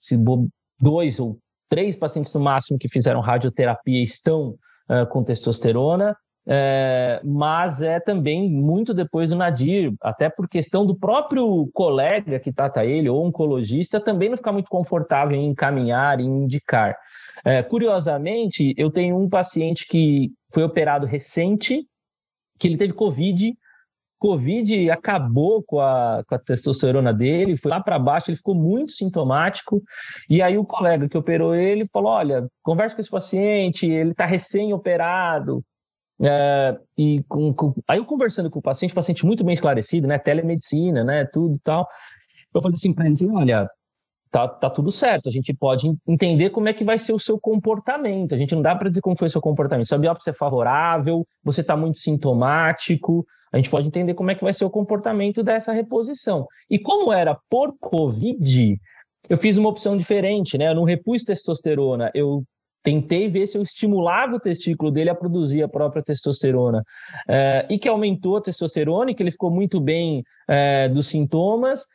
dois ou três pacientes no máximo que fizeram radioterapia e estão uh, com testosterona, uh, mas é também muito depois do Nadir, até por questão do próprio colega que trata ele, ou oncologista, também não ficar muito confortável em encaminhar, em indicar. curiosamente, eu tenho um paciente que foi operado recente, que ele teve Covid, Covid acabou com a, com a testosterona dele, foi lá para baixo, ele ficou muito sintomático. E aí o colega que operou ele falou: olha, conversa com esse paciente, ele está recém-operado. É, e com, com, aí eu conversando com o paciente, paciente muito bem esclarecido, né? Telemedicina, né? Tudo e tal. Eu falei assim para ele: assim, olha, tá, tá tudo certo. A gente pode entender como é que vai ser o seu comportamento. A gente não dá para dizer como foi o seu comportamento. Se a biópsia é favorável, você está muito sintomático, a gente pode entender como é que vai ser o comportamento dessa reposição. E como era por Covid, eu fiz uma opção diferente, né? Eu não repus testosterona, eu tentei ver se eu estimulava o testículo dele a produzir a própria testosterona. É, e que aumentou a testosterona e que ele ficou muito bem é, dos sintomas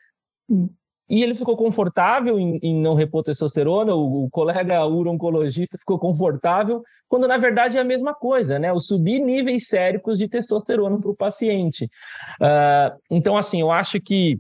e ele ficou confortável em, em não repor testosterona, o, o colega uro-oncologista ficou confortável, quando na verdade é a mesma coisa, né? O subir níveis séricos de testosterona para o paciente. Uh, então, assim, eu acho que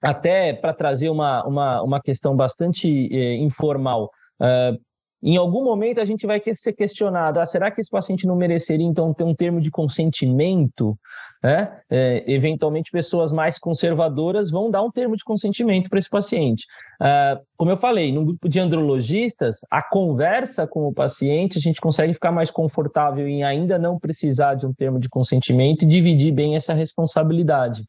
até para trazer uma, uma, uma questão bastante eh, informal, uh, em algum momento a gente vai ser questionado: ah, será que esse paciente não mereceria então ter um termo de consentimento? É? É, eventualmente, pessoas mais conservadoras vão dar um termo de consentimento para esse paciente. Ah, como eu falei, no grupo de andrologistas, a conversa com o paciente, a gente consegue ficar mais confortável em ainda não precisar de um termo de consentimento e dividir bem essa responsabilidade.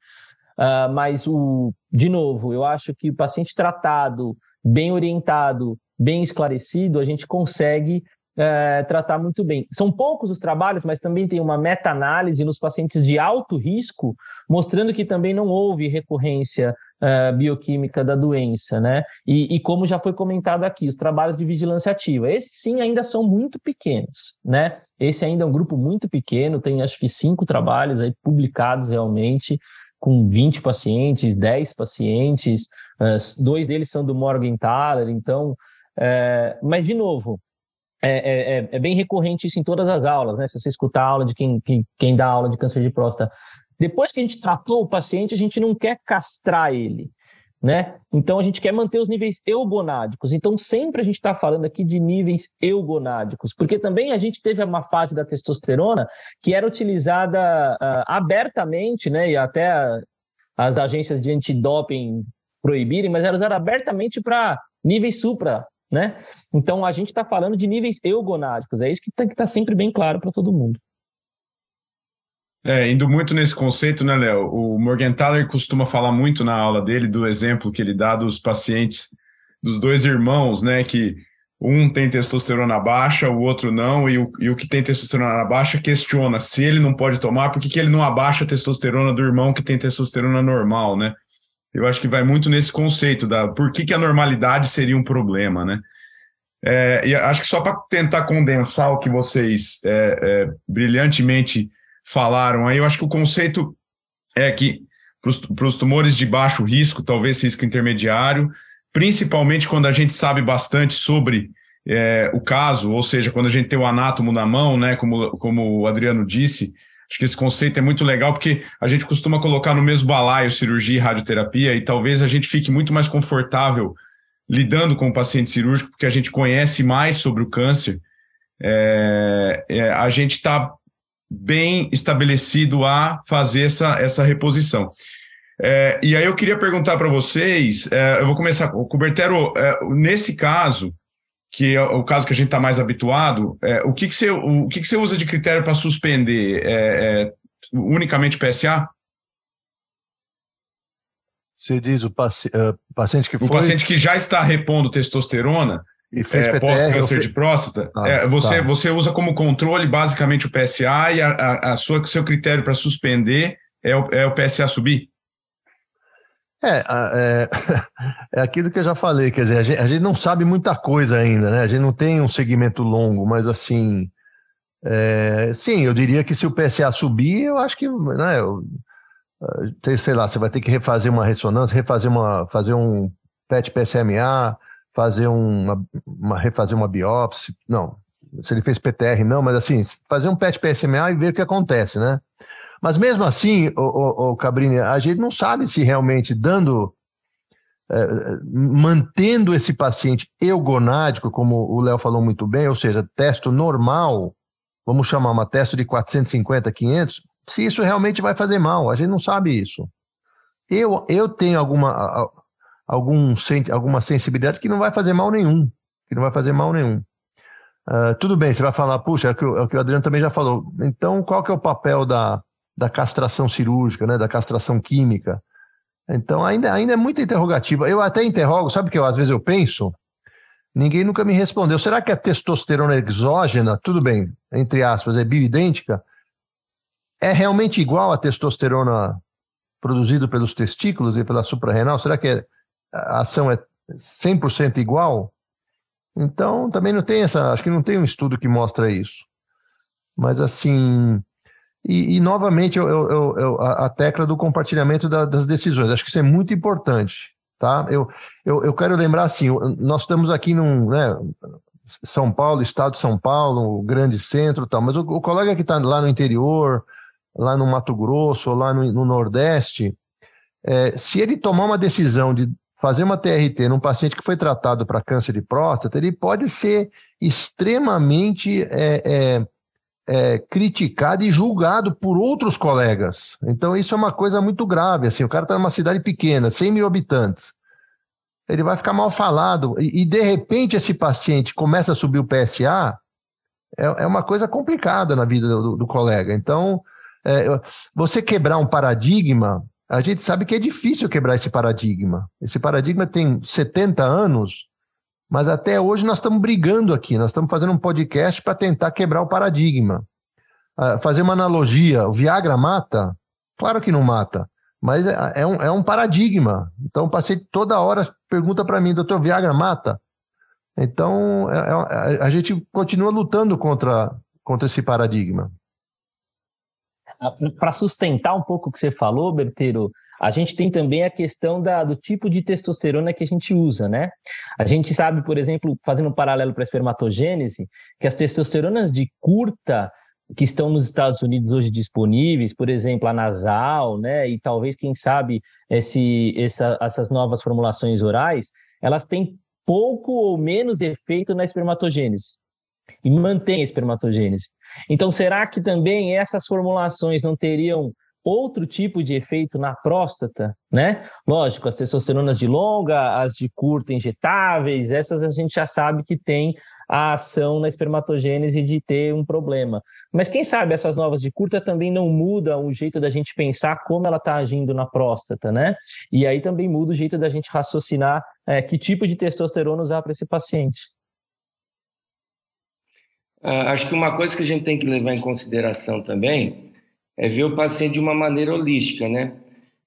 Ah, mas, o, de novo, eu acho que o paciente tratado, bem orientado, bem esclarecido, a gente consegue é, tratar muito bem. São poucos os trabalhos, mas também tem uma meta-análise nos pacientes de alto risco, mostrando que também não houve recorrência é, bioquímica da doença, né? E, e, como já foi comentado aqui, os trabalhos de vigilância ativa, esses sim ainda são muito pequenos, né? Esse ainda é um grupo muito pequeno, tem acho que cinco trabalhos aí publicados realmente, com 20 pacientes, 10 pacientes, é, dois deles são do Morgan Thaler, então é, mas, de novo, é, é, é, é, bem recorrente isso em todas as aulas, né? Se você escutar a aula de quem, quem, quem dá aula de câncer de próstata, depois que a gente tratou o paciente, a gente não quer castrar ele, né? Então a gente quer manter os níveis eugonádicos. Então sempre a gente está falando aqui de níveis eugonádicos, porque também a gente teve uma fase da testosterona que era utilizada uh, abertamente, né? E até a, as agências de antidoping proibirem, mas era usada abertamente para níveis supra né? Então a gente está falando de níveis eugonádicos, é isso que tem que estar tá sempre bem claro para todo mundo. É, indo muito nesse conceito, né, Léo? O Morgenthaler costuma falar muito na aula dele do exemplo que ele dá dos pacientes, dos dois irmãos, né, que um tem testosterona baixa, o outro não, e o, e o que tem testosterona baixa questiona se ele não pode tomar, por que ele não abaixa a testosterona do irmão que tem testosterona normal, né? Eu acho que vai muito nesse conceito da por que, que a normalidade seria um problema, né? É, e acho que só para tentar condensar o que vocês é, é, brilhantemente falaram aí, eu acho que o conceito é que para os tumores de baixo risco, talvez risco intermediário, principalmente quando a gente sabe bastante sobre é, o caso, ou seja, quando a gente tem o anátomo na mão, né, como, como o Adriano disse, Acho que esse conceito é muito legal porque a gente costuma colocar no mesmo balaio cirurgia e radioterapia e talvez a gente fique muito mais confortável lidando com o paciente cirúrgico porque a gente conhece mais sobre o câncer. É, é, a gente está bem estabelecido a fazer essa, essa reposição. É, e aí eu queria perguntar para vocês, é, eu vou começar com o Cubertero, é, nesse caso, que é o caso que a gente está mais habituado, é, o, que, que, você, o que, que você usa de critério para suspender? É, é, unicamente PSA? Você diz o paci uh, paciente que foi... O paciente que já está repondo testosterona é, pós-câncer de próstata, ah, é, você, tá. você usa como controle basicamente o PSA e a, a, a sua, seu critério para suspender é o, é o PSA subir? É, é, é, aquilo que eu já falei, quer dizer, a gente, a gente, não sabe muita coisa ainda, né? A gente não tem um segmento longo, mas assim, é, sim, eu diria que se o PSA subir, eu acho que, né, eu, sei lá, você vai ter que refazer uma ressonância, refazer uma, fazer um PET PSMA, fazer uma, uma refazer uma biópsia, não, se ele fez PTR não, mas assim, fazer um PET PSMA e ver o que acontece, né? Mas mesmo assim, o, o, Cabrini, a gente não sabe se realmente dando, é, mantendo esse paciente eugonádico, como o Léo falou muito bem, ou seja, testo normal, vamos chamar uma testo de 450, 500, se isso realmente vai fazer mal. A gente não sabe isso. Eu, eu tenho alguma, algum, alguma sensibilidade que não vai fazer mal nenhum. Que não vai fazer mal nenhum. Uh, tudo bem, você vai falar, puxa, é é o que o Adriano também já falou. Então, qual que é o papel da, da castração cirúrgica, né, da castração química. Então, ainda, ainda é muita interrogativa. Eu até interrogo, sabe o que eu, às vezes eu penso? Ninguém nunca me respondeu. Será que a testosterona exógena, tudo bem, entre aspas, é bioidêntica? É realmente igual à testosterona produzida pelos testículos e pela suprarrenal? Será que é, a ação é 100% igual? Então, também não tem essa, acho que não tem um estudo que mostra isso. Mas assim, e, e novamente, eu, eu, eu, a, tecla do compartilhamento da, das decisões. Acho que isso é muito importante. Tá? Eu, eu, quero lembrar assim: nós estamos aqui num. Né, São Paulo, estado de São Paulo, grande centro tal, mas o, o colega que está lá no interior, lá no Mato Grosso, lá no, no Nordeste, é, se ele tomar uma decisão de fazer uma TRT num paciente que foi tratado para câncer de próstata, ele pode ser extremamente é, é, é, criticado e julgado por outros colegas. Então, isso é uma coisa muito grave. Assim, o cara está numa cidade pequena, 100 mil habitantes. Ele vai ficar mal falado. E, e de repente, esse paciente começa a subir o PSA, é, é uma coisa complicada na vida do, do colega. Então, é, você quebrar um paradigma, a gente sabe que é difícil quebrar esse paradigma. Esse paradigma tem 70 anos, mas até hoje nós estamos brigando aqui, nós estamos fazendo um podcast para tentar quebrar o paradigma. Uh, fazer uma analogia, o Viagra mata? Claro que não mata, mas é, é, um, é um paradigma. Então paciente toda hora pergunta para mim, doutor, Viagra mata? Então, é, é, a gente continua lutando contra, contra esse paradigma. Para sustentar um pouco o que você falou, Berteiro, a gente tem também a questão da, do tipo de testosterona que a gente usa, né? A gente sabe, por exemplo, fazendo um paralelo para a espermatogênese, que as testosteronas de curta que estão nos Estados Unidos hoje disponíveis, por exemplo, a nasal, né? E talvez, quem sabe, esse, essa, essas novas formulações orais, elas têm pouco ou menos efeito na espermatogênese e mantém a espermatogênese. Então, será que também essas formulações não teriam outro tipo de efeito na próstata, né? Lógico, as testosteronas de longa, as de curta injetáveis, essas a gente já sabe que tem a ação na espermatogênese de ter um problema. Mas quem sabe essas novas de curta também não mudam o jeito da gente pensar como ela está agindo na próstata, né? E aí também muda o jeito da gente raciocinar é, que tipo de testosterona usar para esse paciente. Uh, acho que uma coisa que a gente tem que levar em consideração também é ver o paciente de uma maneira holística, né?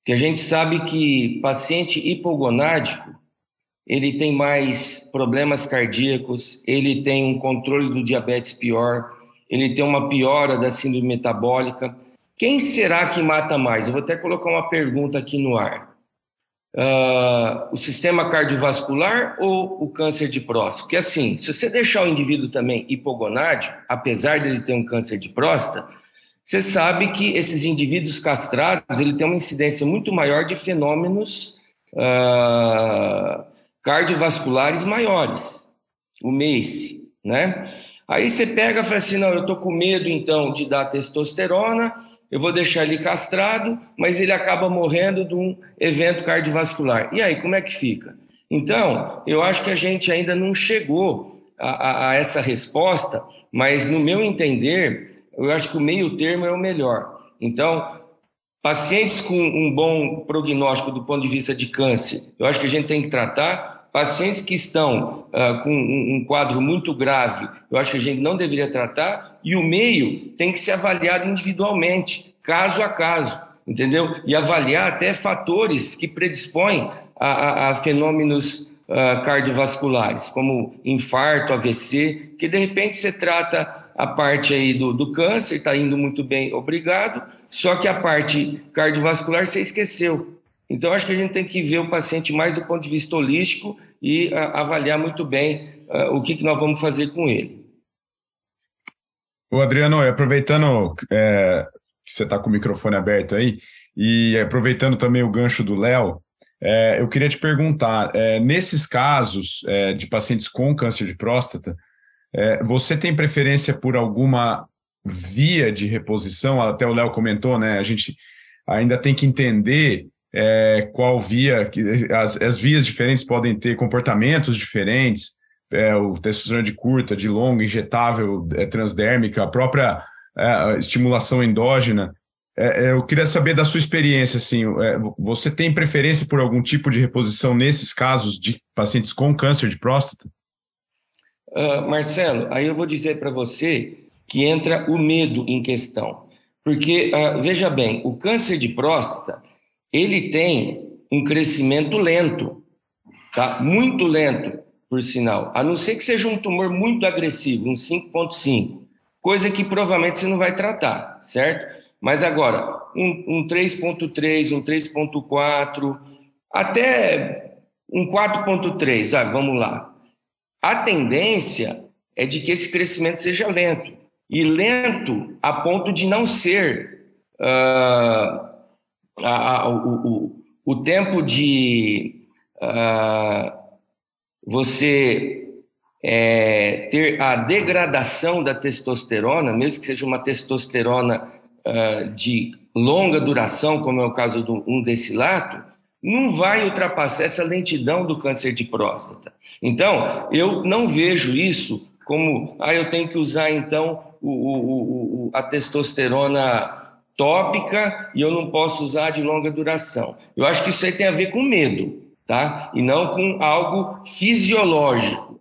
Que a gente sabe que paciente hipogonádico ele tem mais problemas cardíacos, ele tem um controle do diabetes pior, ele tem uma piora da síndrome metabólica. Quem será que mata mais? Eu vou até colocar uma pergunta aqui no ar. Uh, o sistema cardiovascular ou o câncer de próstata? Porque assim, se você deixar o indivíduo também hipogonádico, apesar de ele ter um câncer de próstata, você sabe que esses indivíduos castrados ele tem uma incidência muito maior de fenômenos uh, cardiovasculares maiores, o MACE, né? Aí você pega e fala assim, não, eu tô com medo então de dar testosterona, eu vou deixar ele castrado, mas ele acaba morrendo de um evento cardiovascular. E aí, como é que fica? Então, eu acho que a gente ainda não chegou a, a, a essa resposta, mas no meu entender, eu acho que o meio termo é o melhor. Então, pacientes com um bom prognóstico do ponto de vista de câncer, eu acho que a gente tem que tratar Pacientes que estão uh, com um, um, quadro muito grave, eu acho que a gente não deveria tratar, e o meio tem que ser avaliado individualmente, caso a caso, entendeu? E avaliar até fatores que predispõem a, a, a fenômenos uh, cardiovasculares, como infarto, AVC, que de repente você trata a parte aí do, do câncer, está indo muito bem, obrigado, só que a parte cardiovascular você esqueceu. Então, acho que a gente tem que ver o paciente mais do ponto de vista holístico e ah, avaliar muito bem uh, o que, que nós vamos fazer com ele. O Adriano, aproveitando é, que você está com o microfone aberto aí, e aproveitando também o gancho do Léo, é, eu queria te perguntar: é, nesses casos é, de pacientes com câncer de próstata, é, você tem preferência por alguma via de reposição? Até o Léo comentou, né? A gente ainda tem que entender é, qual via, que as, as vias diferentes podem ter comportamentos diferentes, é, o testosterona de curta, de longa, injetável, transdérmica, a própria estimulação endógena. É, é, eu queria saber da sua experiência, assim, é, você tem preferência por algum tipo de reposição nesses casos de pacientes com câncer de próstata? Uh, Marcelo, aí eu vou dizer para você que entra o medo em questão. Porque, uh, veja bem, o câncer de próstata, ele tem um crescimento lento, tá? Muito lento, por sinal. A não ser que seja um tumor muito agressivo, um 5.5, coisa que provavelmente você não vai tratar, certo? Mas agora, um, um 3.3, um 3.4, até um 4.3, ah, vamos lá. A tendência é de que esse crescimento seja lento. E lento a ponto de não ser uh, a, a, o, o, o, tempo de uh, você é, ter a degradação da testosterona, mesmo que seja uma testosterona uh, de longa duração, como é o caso do um decilato, não vai ultrapassar essa lentidão do câncer de próstata. Então, eu não vejo isso como, ah, eu tenho que usar então o, o, o, a testosterona tópica e eu não posso usar de longa duração. Eu acho que isso aí tem a ver com medo, tá? E não com algo fisiológico.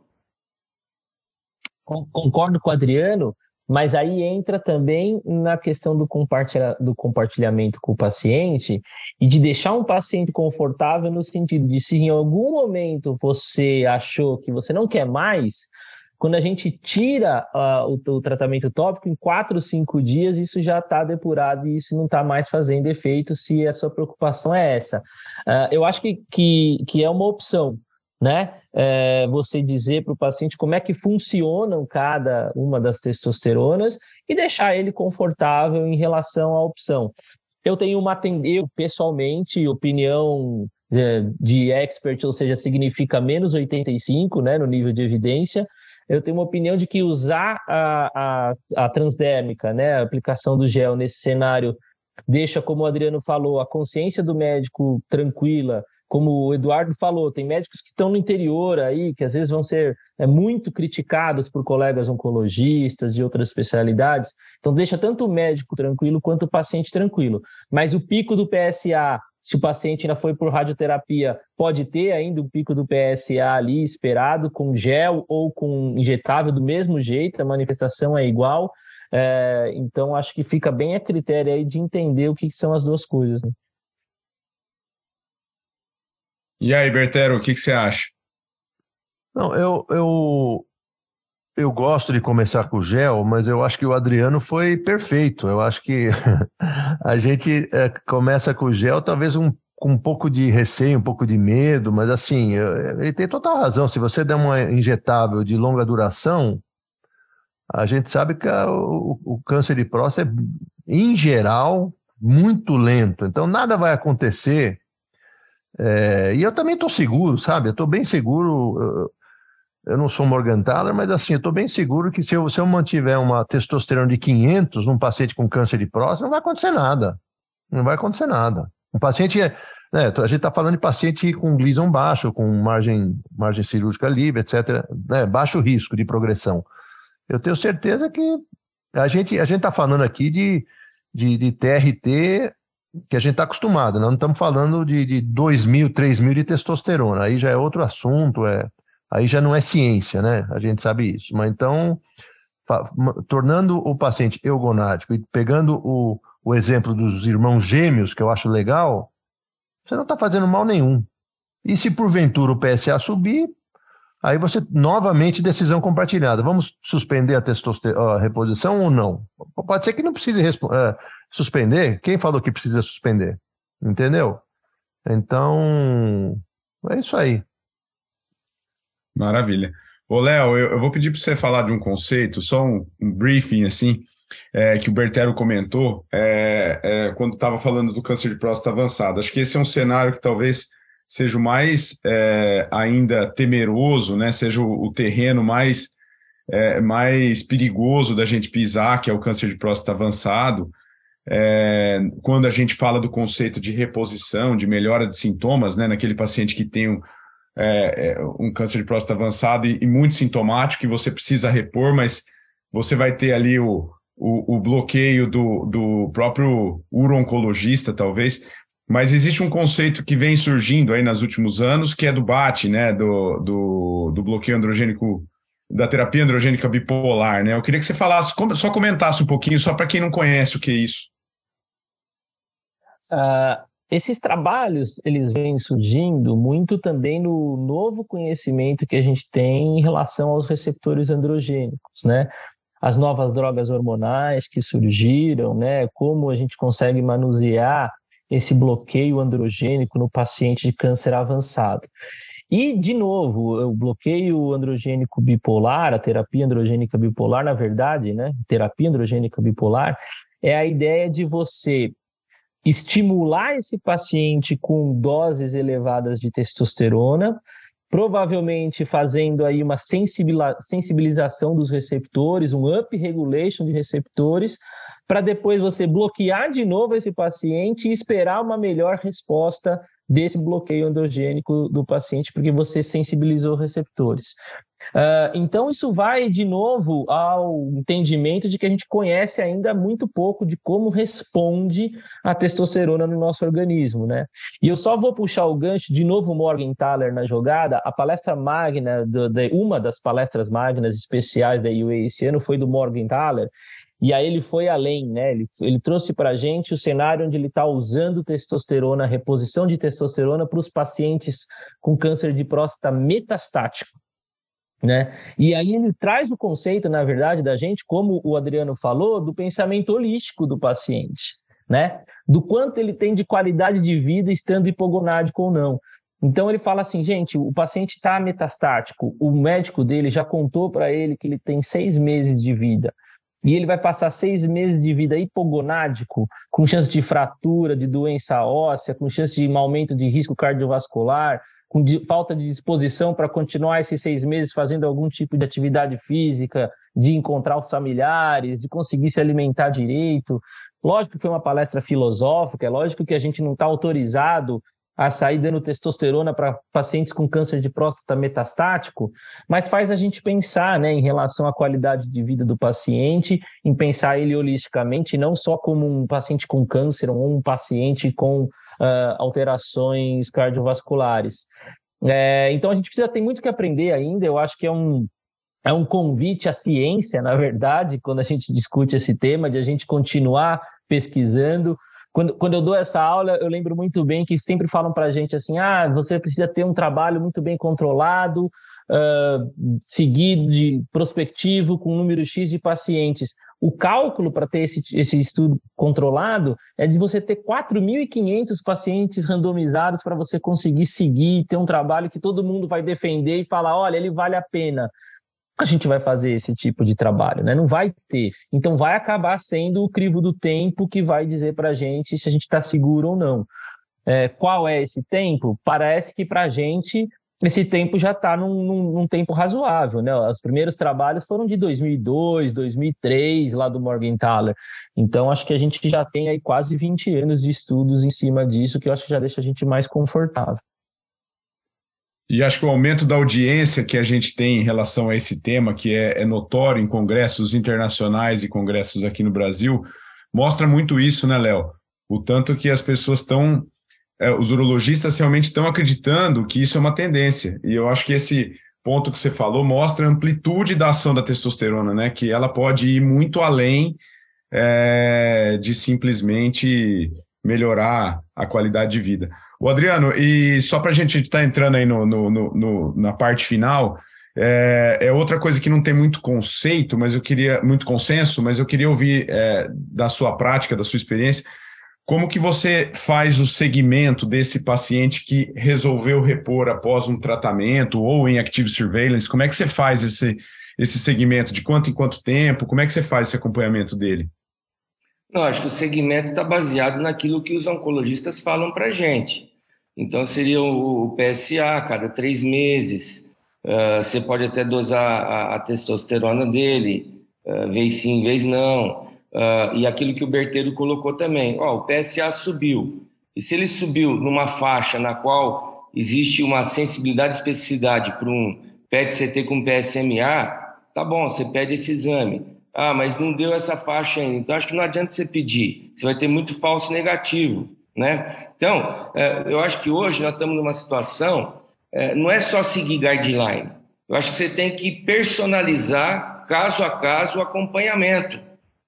Concordo com o Adriano, mas aí entra também na questão do, compartilha, do compartilhamento com o paciente e de deixar um paciente confortável no sentido de se em algum momento você achou que você não quer mais, quando a gente tira uh, o, o, tratamento tópico, em quatro, cinco dias, isso já está depurado e isso não está mais fazendo efeito se a sua preocupação é essa. Uh, eu acho que, que, que é uma opção, né? É, você dizer para o paciente como é que funcionam cada uma das testosteronas e deixar ele confortável em relação à opção. Eu tenho uma eu pessoalmente, opinião é, de expert, ou seja, significa menos 85, né, no nível de evidência eu tenho uma opinião de que usar a, a, a transdérmica, né, a aplicação do gel nesse cenário, deixa, como o Adriano falou, a consciência do médico tranquila, como o Eduardo falou, tem médicos que estão no interior aí, que às vezes vão ser é, muito criticados por colegas oncologistas de outras especialidades. Então, deixa tanto o médico tranquilo quanto o paciente tranquilo. Mas o pico do PSA se o paciente ainda foi por radioterapia, pode ter ainda um pico do PSA ali esperado, com gel ou com injetável do mesmo jeito, a manifestação é igual. É, então, acho que fica bem a critério aí de entender o que são as duas coisas. Né? E aí, Bertero, o que, que você acha? Não, eu, eu, eu gosto de começar com o gel, mas eu acho que o Adriano foi perfeito. Eu acho que a gente é, começa com o gel, talvez um, com um pouco de receio, um pouco de medo, mas assim, ele tem total razão. Se você der uma injetável de longa duração, a gente sabe que a, o, o câncer de próstata é, em geral, muito lento. Então, nada vai acontecer. É, e eu também estou seguro, sabe? Eu estou bem seguro eu não sou Morganthaler, mas assim, eu estou bem seguro que se eu, se eu mantiver uma testosterona de 500 num paciente com câncer de próstata, não vai acontecer nada. Não vai acontecer nada. Um paciente, é, né, a gente está falando de paciente com Gleason baixo, com margem, margem cirúrgica livre, etc., né, baixo risco de progressão. Eu tenho certeza que a gente a está falando aqui de, de, de, TRT que a gente está acostumado, né? não estamos falando de, de 2 mil, 3 mil de testosterona, aí já é outro assunto, é aí já não é ciência, né? A gente sabe isso. Mas então, tornando o paciente eugonádico e pegando o, o exemplo dos irmãos gêmeos, que eu acho legal, você não está fazendo mal nenhum. E se porventura o PSA subir, aí você novamente decisão compartilhada. Vamos suspender a, a reposição ou não? Pode ser que não precise uh, suspender. Quem falou que precisa suspender? Entendeu? Então, é isso aí. Maravilha. Ô, Léo, eu, eu, vou pedir para você falar de um conceito, só um, um briefing assim, é, que o Bertero comentou é, é, quando estava falando do câncer de próstata avançado. Acho que esse é um cenário que talvez seja o mais é, ainda temeroso, né? seja o, o terreno mais, é, mais perigoso da gente pisar, que é o câncer de próstata avançado. É, quando a gente fala do conceito de reposição, de melhora de sintomas, né, naquele paciente que tem um, é, é, um câncer de próstata avançado e, e, muito sintomático que você precisa repor, mas você vai ter ali o, o, o bloqueio do, do próprio uro-oncologista, talvez. Mas existe um conceito que vem surgindo aí nos últimos anos, que é do BAT, né, do, do, do bloqueio androgênico, da terapia androgênica bipolar, né? Eu queria que você falasse, só comentasse um pouquinho, só para quem não conhece o que é isso. Uh, esses trabalhos, eles vêm surgindo muito também no novo conhecimento que a gente tem em relação aos receptores androgênicos, né? As novas drogas hormonais que surgiram, né? Como a gente consegue manusear esse bloqueio androgênico no paciente de câncer avançado. E, de novo, o bloqueio androgênico bipolar, a terapia androgênica bipolar, na verdade, né? Terapia androgênica bipolar é a ideia de você estimular esse paciente com doses elevadas de testosterona, provavelmente fazendo aí uma sensibilização dos receptores, um up regulation de receptores, para depois você bloquear de novo esse paciente e esperar uma melhor resposta desse bloqueio endogênico do paciente, porque você sensibilizou receptores. Uh, então, isso vai de novo ao entendimento de que a gente conhece ainda muito pouco de como responde a testosterona no nosso organismo, né? E eu só vou puxar o gancho de novo Morgan Thaler na jogada. A palestra magna, do, de, uma das palestras magnas especiais da UA esse ano foi do Morgan Thaler, e aí ele foi além, né? Ele, ele trouxe para a gente o cenário onde ele está usando testosterona, reposição de testosterona para os pacientes com câncer de próstata metastático. Né? E aí ele traz o conceito, na verdade, da gente, como o Adriano falou, do pensamento holístico do paciente, né? Do quanto ele tem de qualidade de vida estando hipogonádico ou não. Então ele fala assim, gente, o paciente está metastático, o médico dele já contou para ele que ele tem seis meses de vida e ele vai passar seis meses de vida hipogonádico, com chance de fratura, de doença óssea, com chance de aumento de risco cardiovascular, com falta de disposição para continuar esses seis meses fazendo algum tipo de atividade física, de encontrar os familiares, de conseguir se alimentar direito. Lógico que foi uma palestra filosófica, é lógico que a gente não está autorizado a sair dando testosterona para pacientes com câncer de próstata metastático, mas faz a gente pensar né, em relação à qualidade de vida do paciente, em pensar ele holisticamente, não só como um paciente com câncer ou um paciente com uh, alterações cardiovasculares. É, então a gente precisa ter muito que aprender ainda, eu acho que é um, é um convite à ciência, na verdade, quando a gente discute esse tema, de a gente continuar pesquisando, quando, quando eu dou essa aula, eu lembro muito bem que sempre falam para a gente assim: ah, você precisa ter um trabalho muito bem controlado, uh, seguido de prospectivo, com número X de pacientes. O cálculo para ter esse, esse estudo controlado é de você ter 4.500 pacientes randomizados para você conseguir seguir, ter um trabalho que todo mundo vai defender e falar: olha, ele vale a pena a gente vai fazer esse tipo de trabalho, né? Não vai ter. Então vai acabar sendo o crivo do tempo que vai dizer para a gente se a gente está seguro ou não. É, qual é esse tempo? Parece que para a gente esse tempo já está num, num, num, tempo razoável, né? Os primeiros trabalhos foram de 2002, 2003, lá do Morgan Thaler. Então, acho que a gente já tem aí quase 20 anos de estudos em cima disso, que eu acho que já deixa a gente mais confortável. E acho que o aumento da audiência que a gente tem em relação a esse tema, que é, é notório em congressos internacionais e congressos aqui no Brasil, mostra muito isso, né, Léo? O tanto que as pessoas estão, é, os urologistas realmente estão acreditando que isso é uma tendência. E eu acho que esse ponto que você falou mostra a amplitude da ação da testosterona, né? Que ela pode ir muito além é, de simplesmente melhorar a qualidade de vida. O Adriano, e só para a gente estar tá entrando aí no, no, no, na parte final, é, é, outra coisa que não tem muito conceito, mas eu queria muito consenso, mas eu queria ouvir é, da sua prática, da sua experiência, como que você faz o segmento desse paciente que resolveu repor após um tratamento ou em active surveillance? Como é que você faz esse, esse segmento? De quanto em quanto tempo? Como é que você faz esse acompanhamento dele? Não, acho que o segmento está baseado naquilo que os oncologistas falam para a gente. Então, seria o PSA cada três meses. Uh, você pode até dosar a, a testosterona dele, uh, vez sim, vez não. Uh, e aquilo que o Berteiro colocou também. Ó, o PSA subiu. E se ele subiu numa faixa na qual existe uma sensibilidade e especificidade para um PET-CT com PSMA, tá bom, você pede esse exame. Ah, mas não deu essa faixa ainda. Então, acho que não adianta você pedir. Você vai ter muito falso negativo, né? Então, é, eu acho que hoje nós estamos numa situação, é, não é só seguir guideline. Eu acho que você tem que personalizar, caso a caso, o acompanhamento,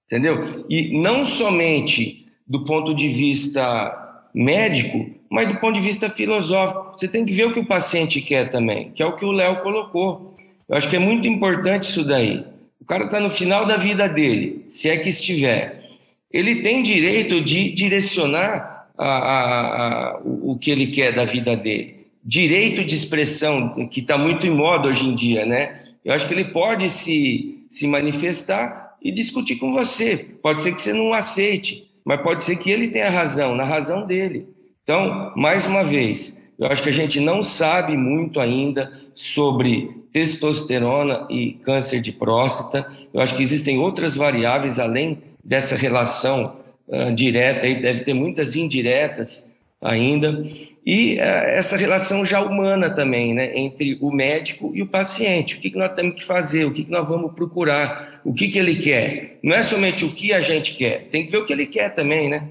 entendeu? E não somente do ponto de vista médico, mas do ponto de vista filosófico. Você tem que ver o que o paciente quer também, que é o que o Léo colocou. Eu acho que é muito importante isso daí. O cara está no final da vida dele, se é que estiver. Ele tem direito de direcionar a, a, a, o que ele quer da vida dele. Direito de expressão, que está muito em moda hoje em dia, né? Eu acho que ele pode se, se manifestar e discutir com você. Pode ser que você não aceite, mas pode ser que ele tenha razão, na razão dele. Então, mais uma vez, eu acho que a gente não sabe muito ainda sobre testosterona e câncer de próstata. Eu acho que existem outras variáveis além dessa relação uh, direta, e deve ter muitas indiretas ainda. E uh, essa relação já humana também, né, entre o médico e o paciente. O que, que nós temos que fazer? O que, que nós vamos procurar? O que, que ele quer? Não é somente o que a gente quer, tem que ver o que ele quer também, né?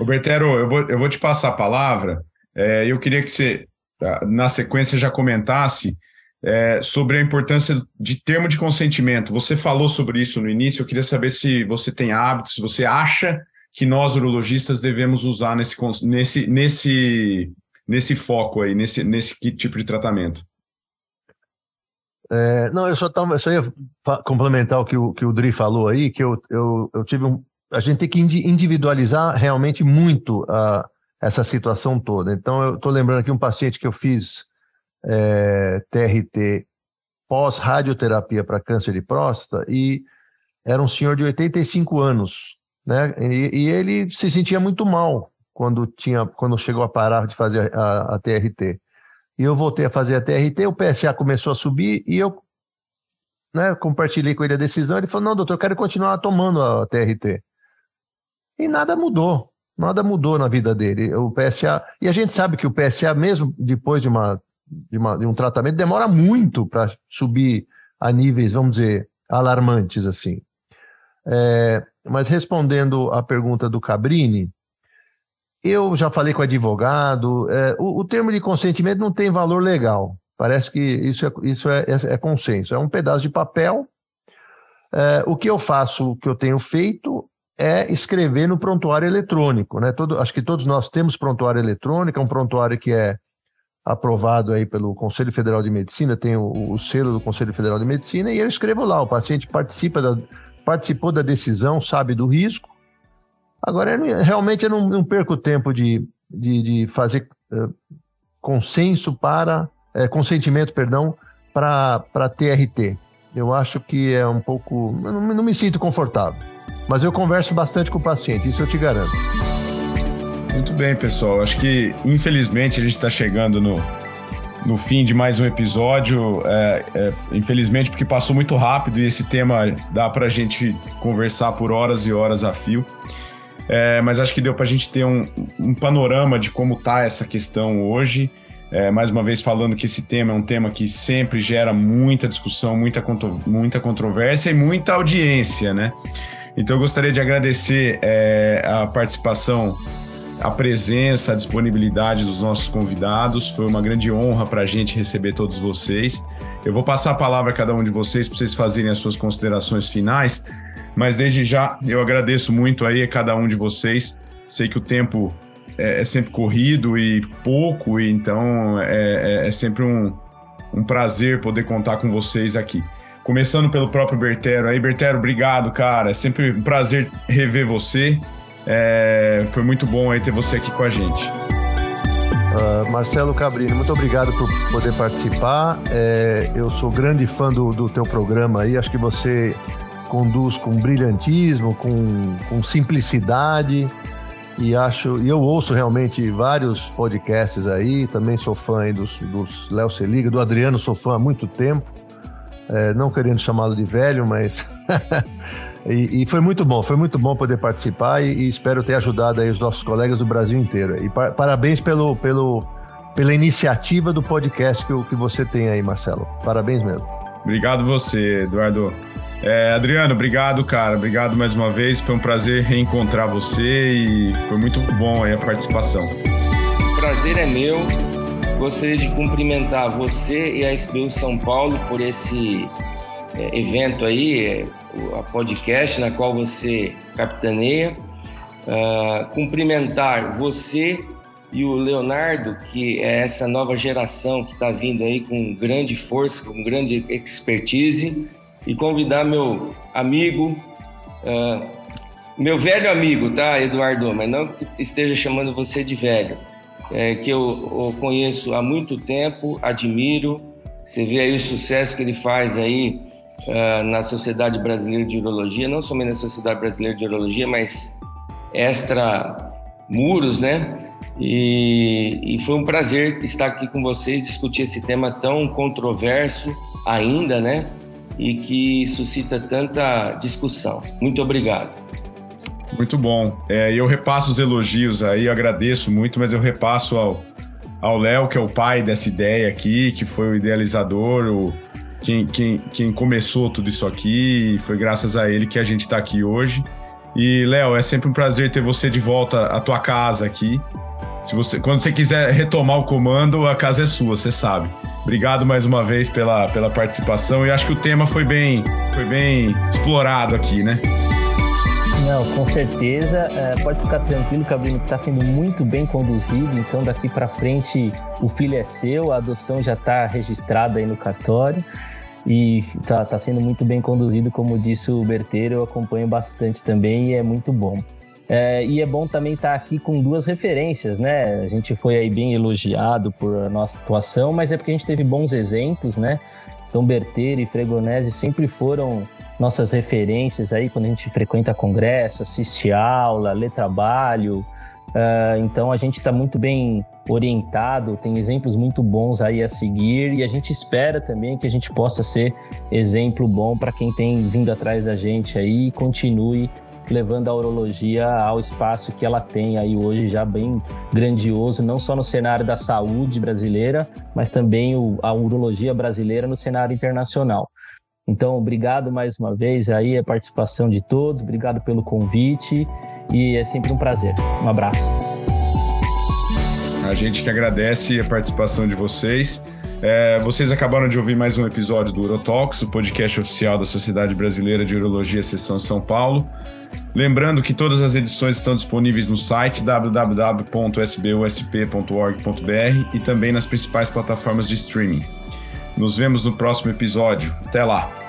Robertero, eu vou, eu vou te passar a palavra. É, eu queria que você, tá, na sequência, já comentasse é, sobre a importância de termo de consentimento. Você falou sobre isso no início, eu queria saber se você tem hábitos, se você acha que nós, urologistas, devemos usar nesse, nesse, nesse, nesse foco aí, nesse, nesse tipo de tratamento. É, não, eu só, tava, só ia complementar o que o, que o Dri falou aí, que eu, eu, eu tive um. A gente tem que individualizar realmente muito a, essa situação toda. Então, eu estou lembrando aqui um paciente que eu fiz é, TRT pós-radioterapia para câncer de próstata e era um senhor de 85 anos, né? E, e, ele se sentia muito mal quando tinha, quando chegou a parar de fazer a, a TRT. E eu voltei a fazer a TRT, o PSA começou a subir e eu né, compartilhei com ele a decisão. Ele falou: Não, doutor, eu quero continuar tomando a TRT. E nada mudou, nada mudou na vida dele. O PSA, e a gente sabe que o PSA, mesmo depois de, uma, de, uma, de um tratamento, demora muito para subir a níveis, vamos dizer, alarmantes assim. É, mas respondendo à pergunta do Cabrini, eu já falei com advogado, é, o, o, termo de consentimento não tem valor legal. Parece que isso é, isso é, é, é consenso, é um pedaço de papel. É, o que eu faço, o que eu tenho feito, é escrever no prontuário eletrônico. Né? Todo, acho que todos nós temos prontuário eletrônico, é um prontuário que é aprovado aí pelo Conselho Federal de Medicina, tem o, o selo do Conselho Federal de Medicina, e eu escrevo lá, o paciente participa da, participou da decisão, sabe do risco. Agora, eu, realmente eu não, não, perco tempo de, de, de fazer uh, consenso para, uh, consentimento, perdão, para TRT. Eu acho que é um pouco. Não, não me sinto confortável. Mas eu converso bastante com o paciente, isso eu te garanto. Muito bem, pessoal. Acho que, infelizmente, a gente está chegando no, no fim de mais um episódio. É, é, infelizmente, porque passou muito rápido e esse tema dá para a gente conversar por horas e horas a fio. É, mas acho que deu para a gente ter um, um, panorama de como está essa questão hoje. É, mais uma vez falando que esse tema é um tema que sempre gera muita discussão, muita, muita controvérsia e muita audiência, né? Então eu gostaria de agradecer é, a participação a presença, a disponibilidade dos nossos convidados. Foi uma grande honra para a gente receber todos vocês. Eu vou passar a palavra a cada um de vocês para vocês fazerem as suas considerações finais, mas desde já eu agradeço muito aí a cada um de vocês. Sei que o tempo é, é sempre corrido e pouco, e então é, é, é sempre um, um prazer poder contar com vocês aqui. Começando pelo próprio Bertero aí. Bertero, obrigado, cara. É sempre um prazer rever você. É, foi muito bom aí ter você aqui com a gente. Uh, Marcelo Cabrini, muito obrigado por poder participar. É, eu sou grande fã do, do teu programa aí. Acho que você conduz com brilhantismo, com, com simplicidade. E acho, e eu ouço realmente vários podcasts aí. Também sou fã aí dos, dos Léo Seliga, do Adriano, sou fã há muito tempo. É, não querendo chamá-lo de velho, mas E, e, foi muito bom, foi muito bom poder participar e, e, espero ter ajudado aí os nossos colegas do Brasil inteiro. E par, parabéns pelo, pelo, pela iniciativa do podcast que, que você tem aí, Marcelo. Parabéns mesmo. Obrigado você, Eduardo. É, Adriano, obrigado, cara. Obrigado mais uma vez. Foi um prazer reencontrar você e foi muito bom aí a participação. O prazer é meu. Gostaria de cumprimentar você e a SBU São Paulo por esse é, evento aí, é, a podcast na qual você capitaneia. Uh, cumprimentar você e o Leonardo, que é essa nova geração que está vindo aí com grande força, com grande expertise, e convidar meu amigo, uh, meu velho amigo, tá, Eduardo? Mas não que esteja chamando você de velho, é, que eu, eu conheço há muito tempo, admiro. Você vê aí o sucesso que ele faz aí uh, na Sociedade Brasileira de Urologia, não somente na Sociedade Brasileira de Urologia, mas extra muros, né? E, e, foi um prazer estar aqui com vocês, discutir esse tema tão controverso ainda, né? E que suscita tanta discussão. Muito obrigado. Muito bom. É, eu repasso os elogios aí, agradeço muito, mas eu repasso ao ao Léo, que é o pai dessa ideia aqui, que foi o idealizador, o, quem, quem, quem começou tudo isso aqui, foi graças a ele que a gente está aqui hoje. E, Léo, é sempre um prazer ter você de volta à tua casa aqui. Se você, quando você quiser retomar o comando, a casa é sua, você sabe. Obrigado mais uma vez pela, pela participação e acho que o tema foi bem, foi bem explorado aqui, né? Não, com certeza. É, pode ficar tranquilo, Cabrino, que está sendo muito bem conduzido. Então, daqui para frente, o filho é seu, a adoção já está registrada aí no cartório e está tá sendo muito bem conduzido, como disse o Berteiro, eu acompanho bastante também e é muito bom. É, e é bom também estar tá aqui com duas referências, né? A gente foi aí bem elogiado por nossa atuação, mas é porque a gente teve bons exemplos, né? Então, Berteiro e Fregonese sempre foram nossas referências aí quando a gente frequenta congresso, assiste aula, lê trabalho. Uh, então a gente está muito bem orientado, tem exemplos muito bons aí a seguir e a gente espera também que a gente possa ser exemplo bom para quem tem vindo atrás da gente aí e continue levando a urologia ao espaço que ela tem aí hoje já bem grandioso, não só no cenário da saúde brasileira, mas também a urologia brasileira no cenário internacional. Então, obrigado mais uma vez aí a participação de todos, obrigado pelo convite e é sempre um prazer. Um abraço. A gente que agradece a participação de vocês. É, vocês acabaram de ouvir mais um episódio do Urotalks, o podcast oficial da Sociedade Brasileira de Urologia Seção São Paulo. Lembrando que todas as edições estão disponíveis no site www.sbusp.org.br e também nas principais plataformas de streaming. Nos vemos no próximo episódio. Até lá!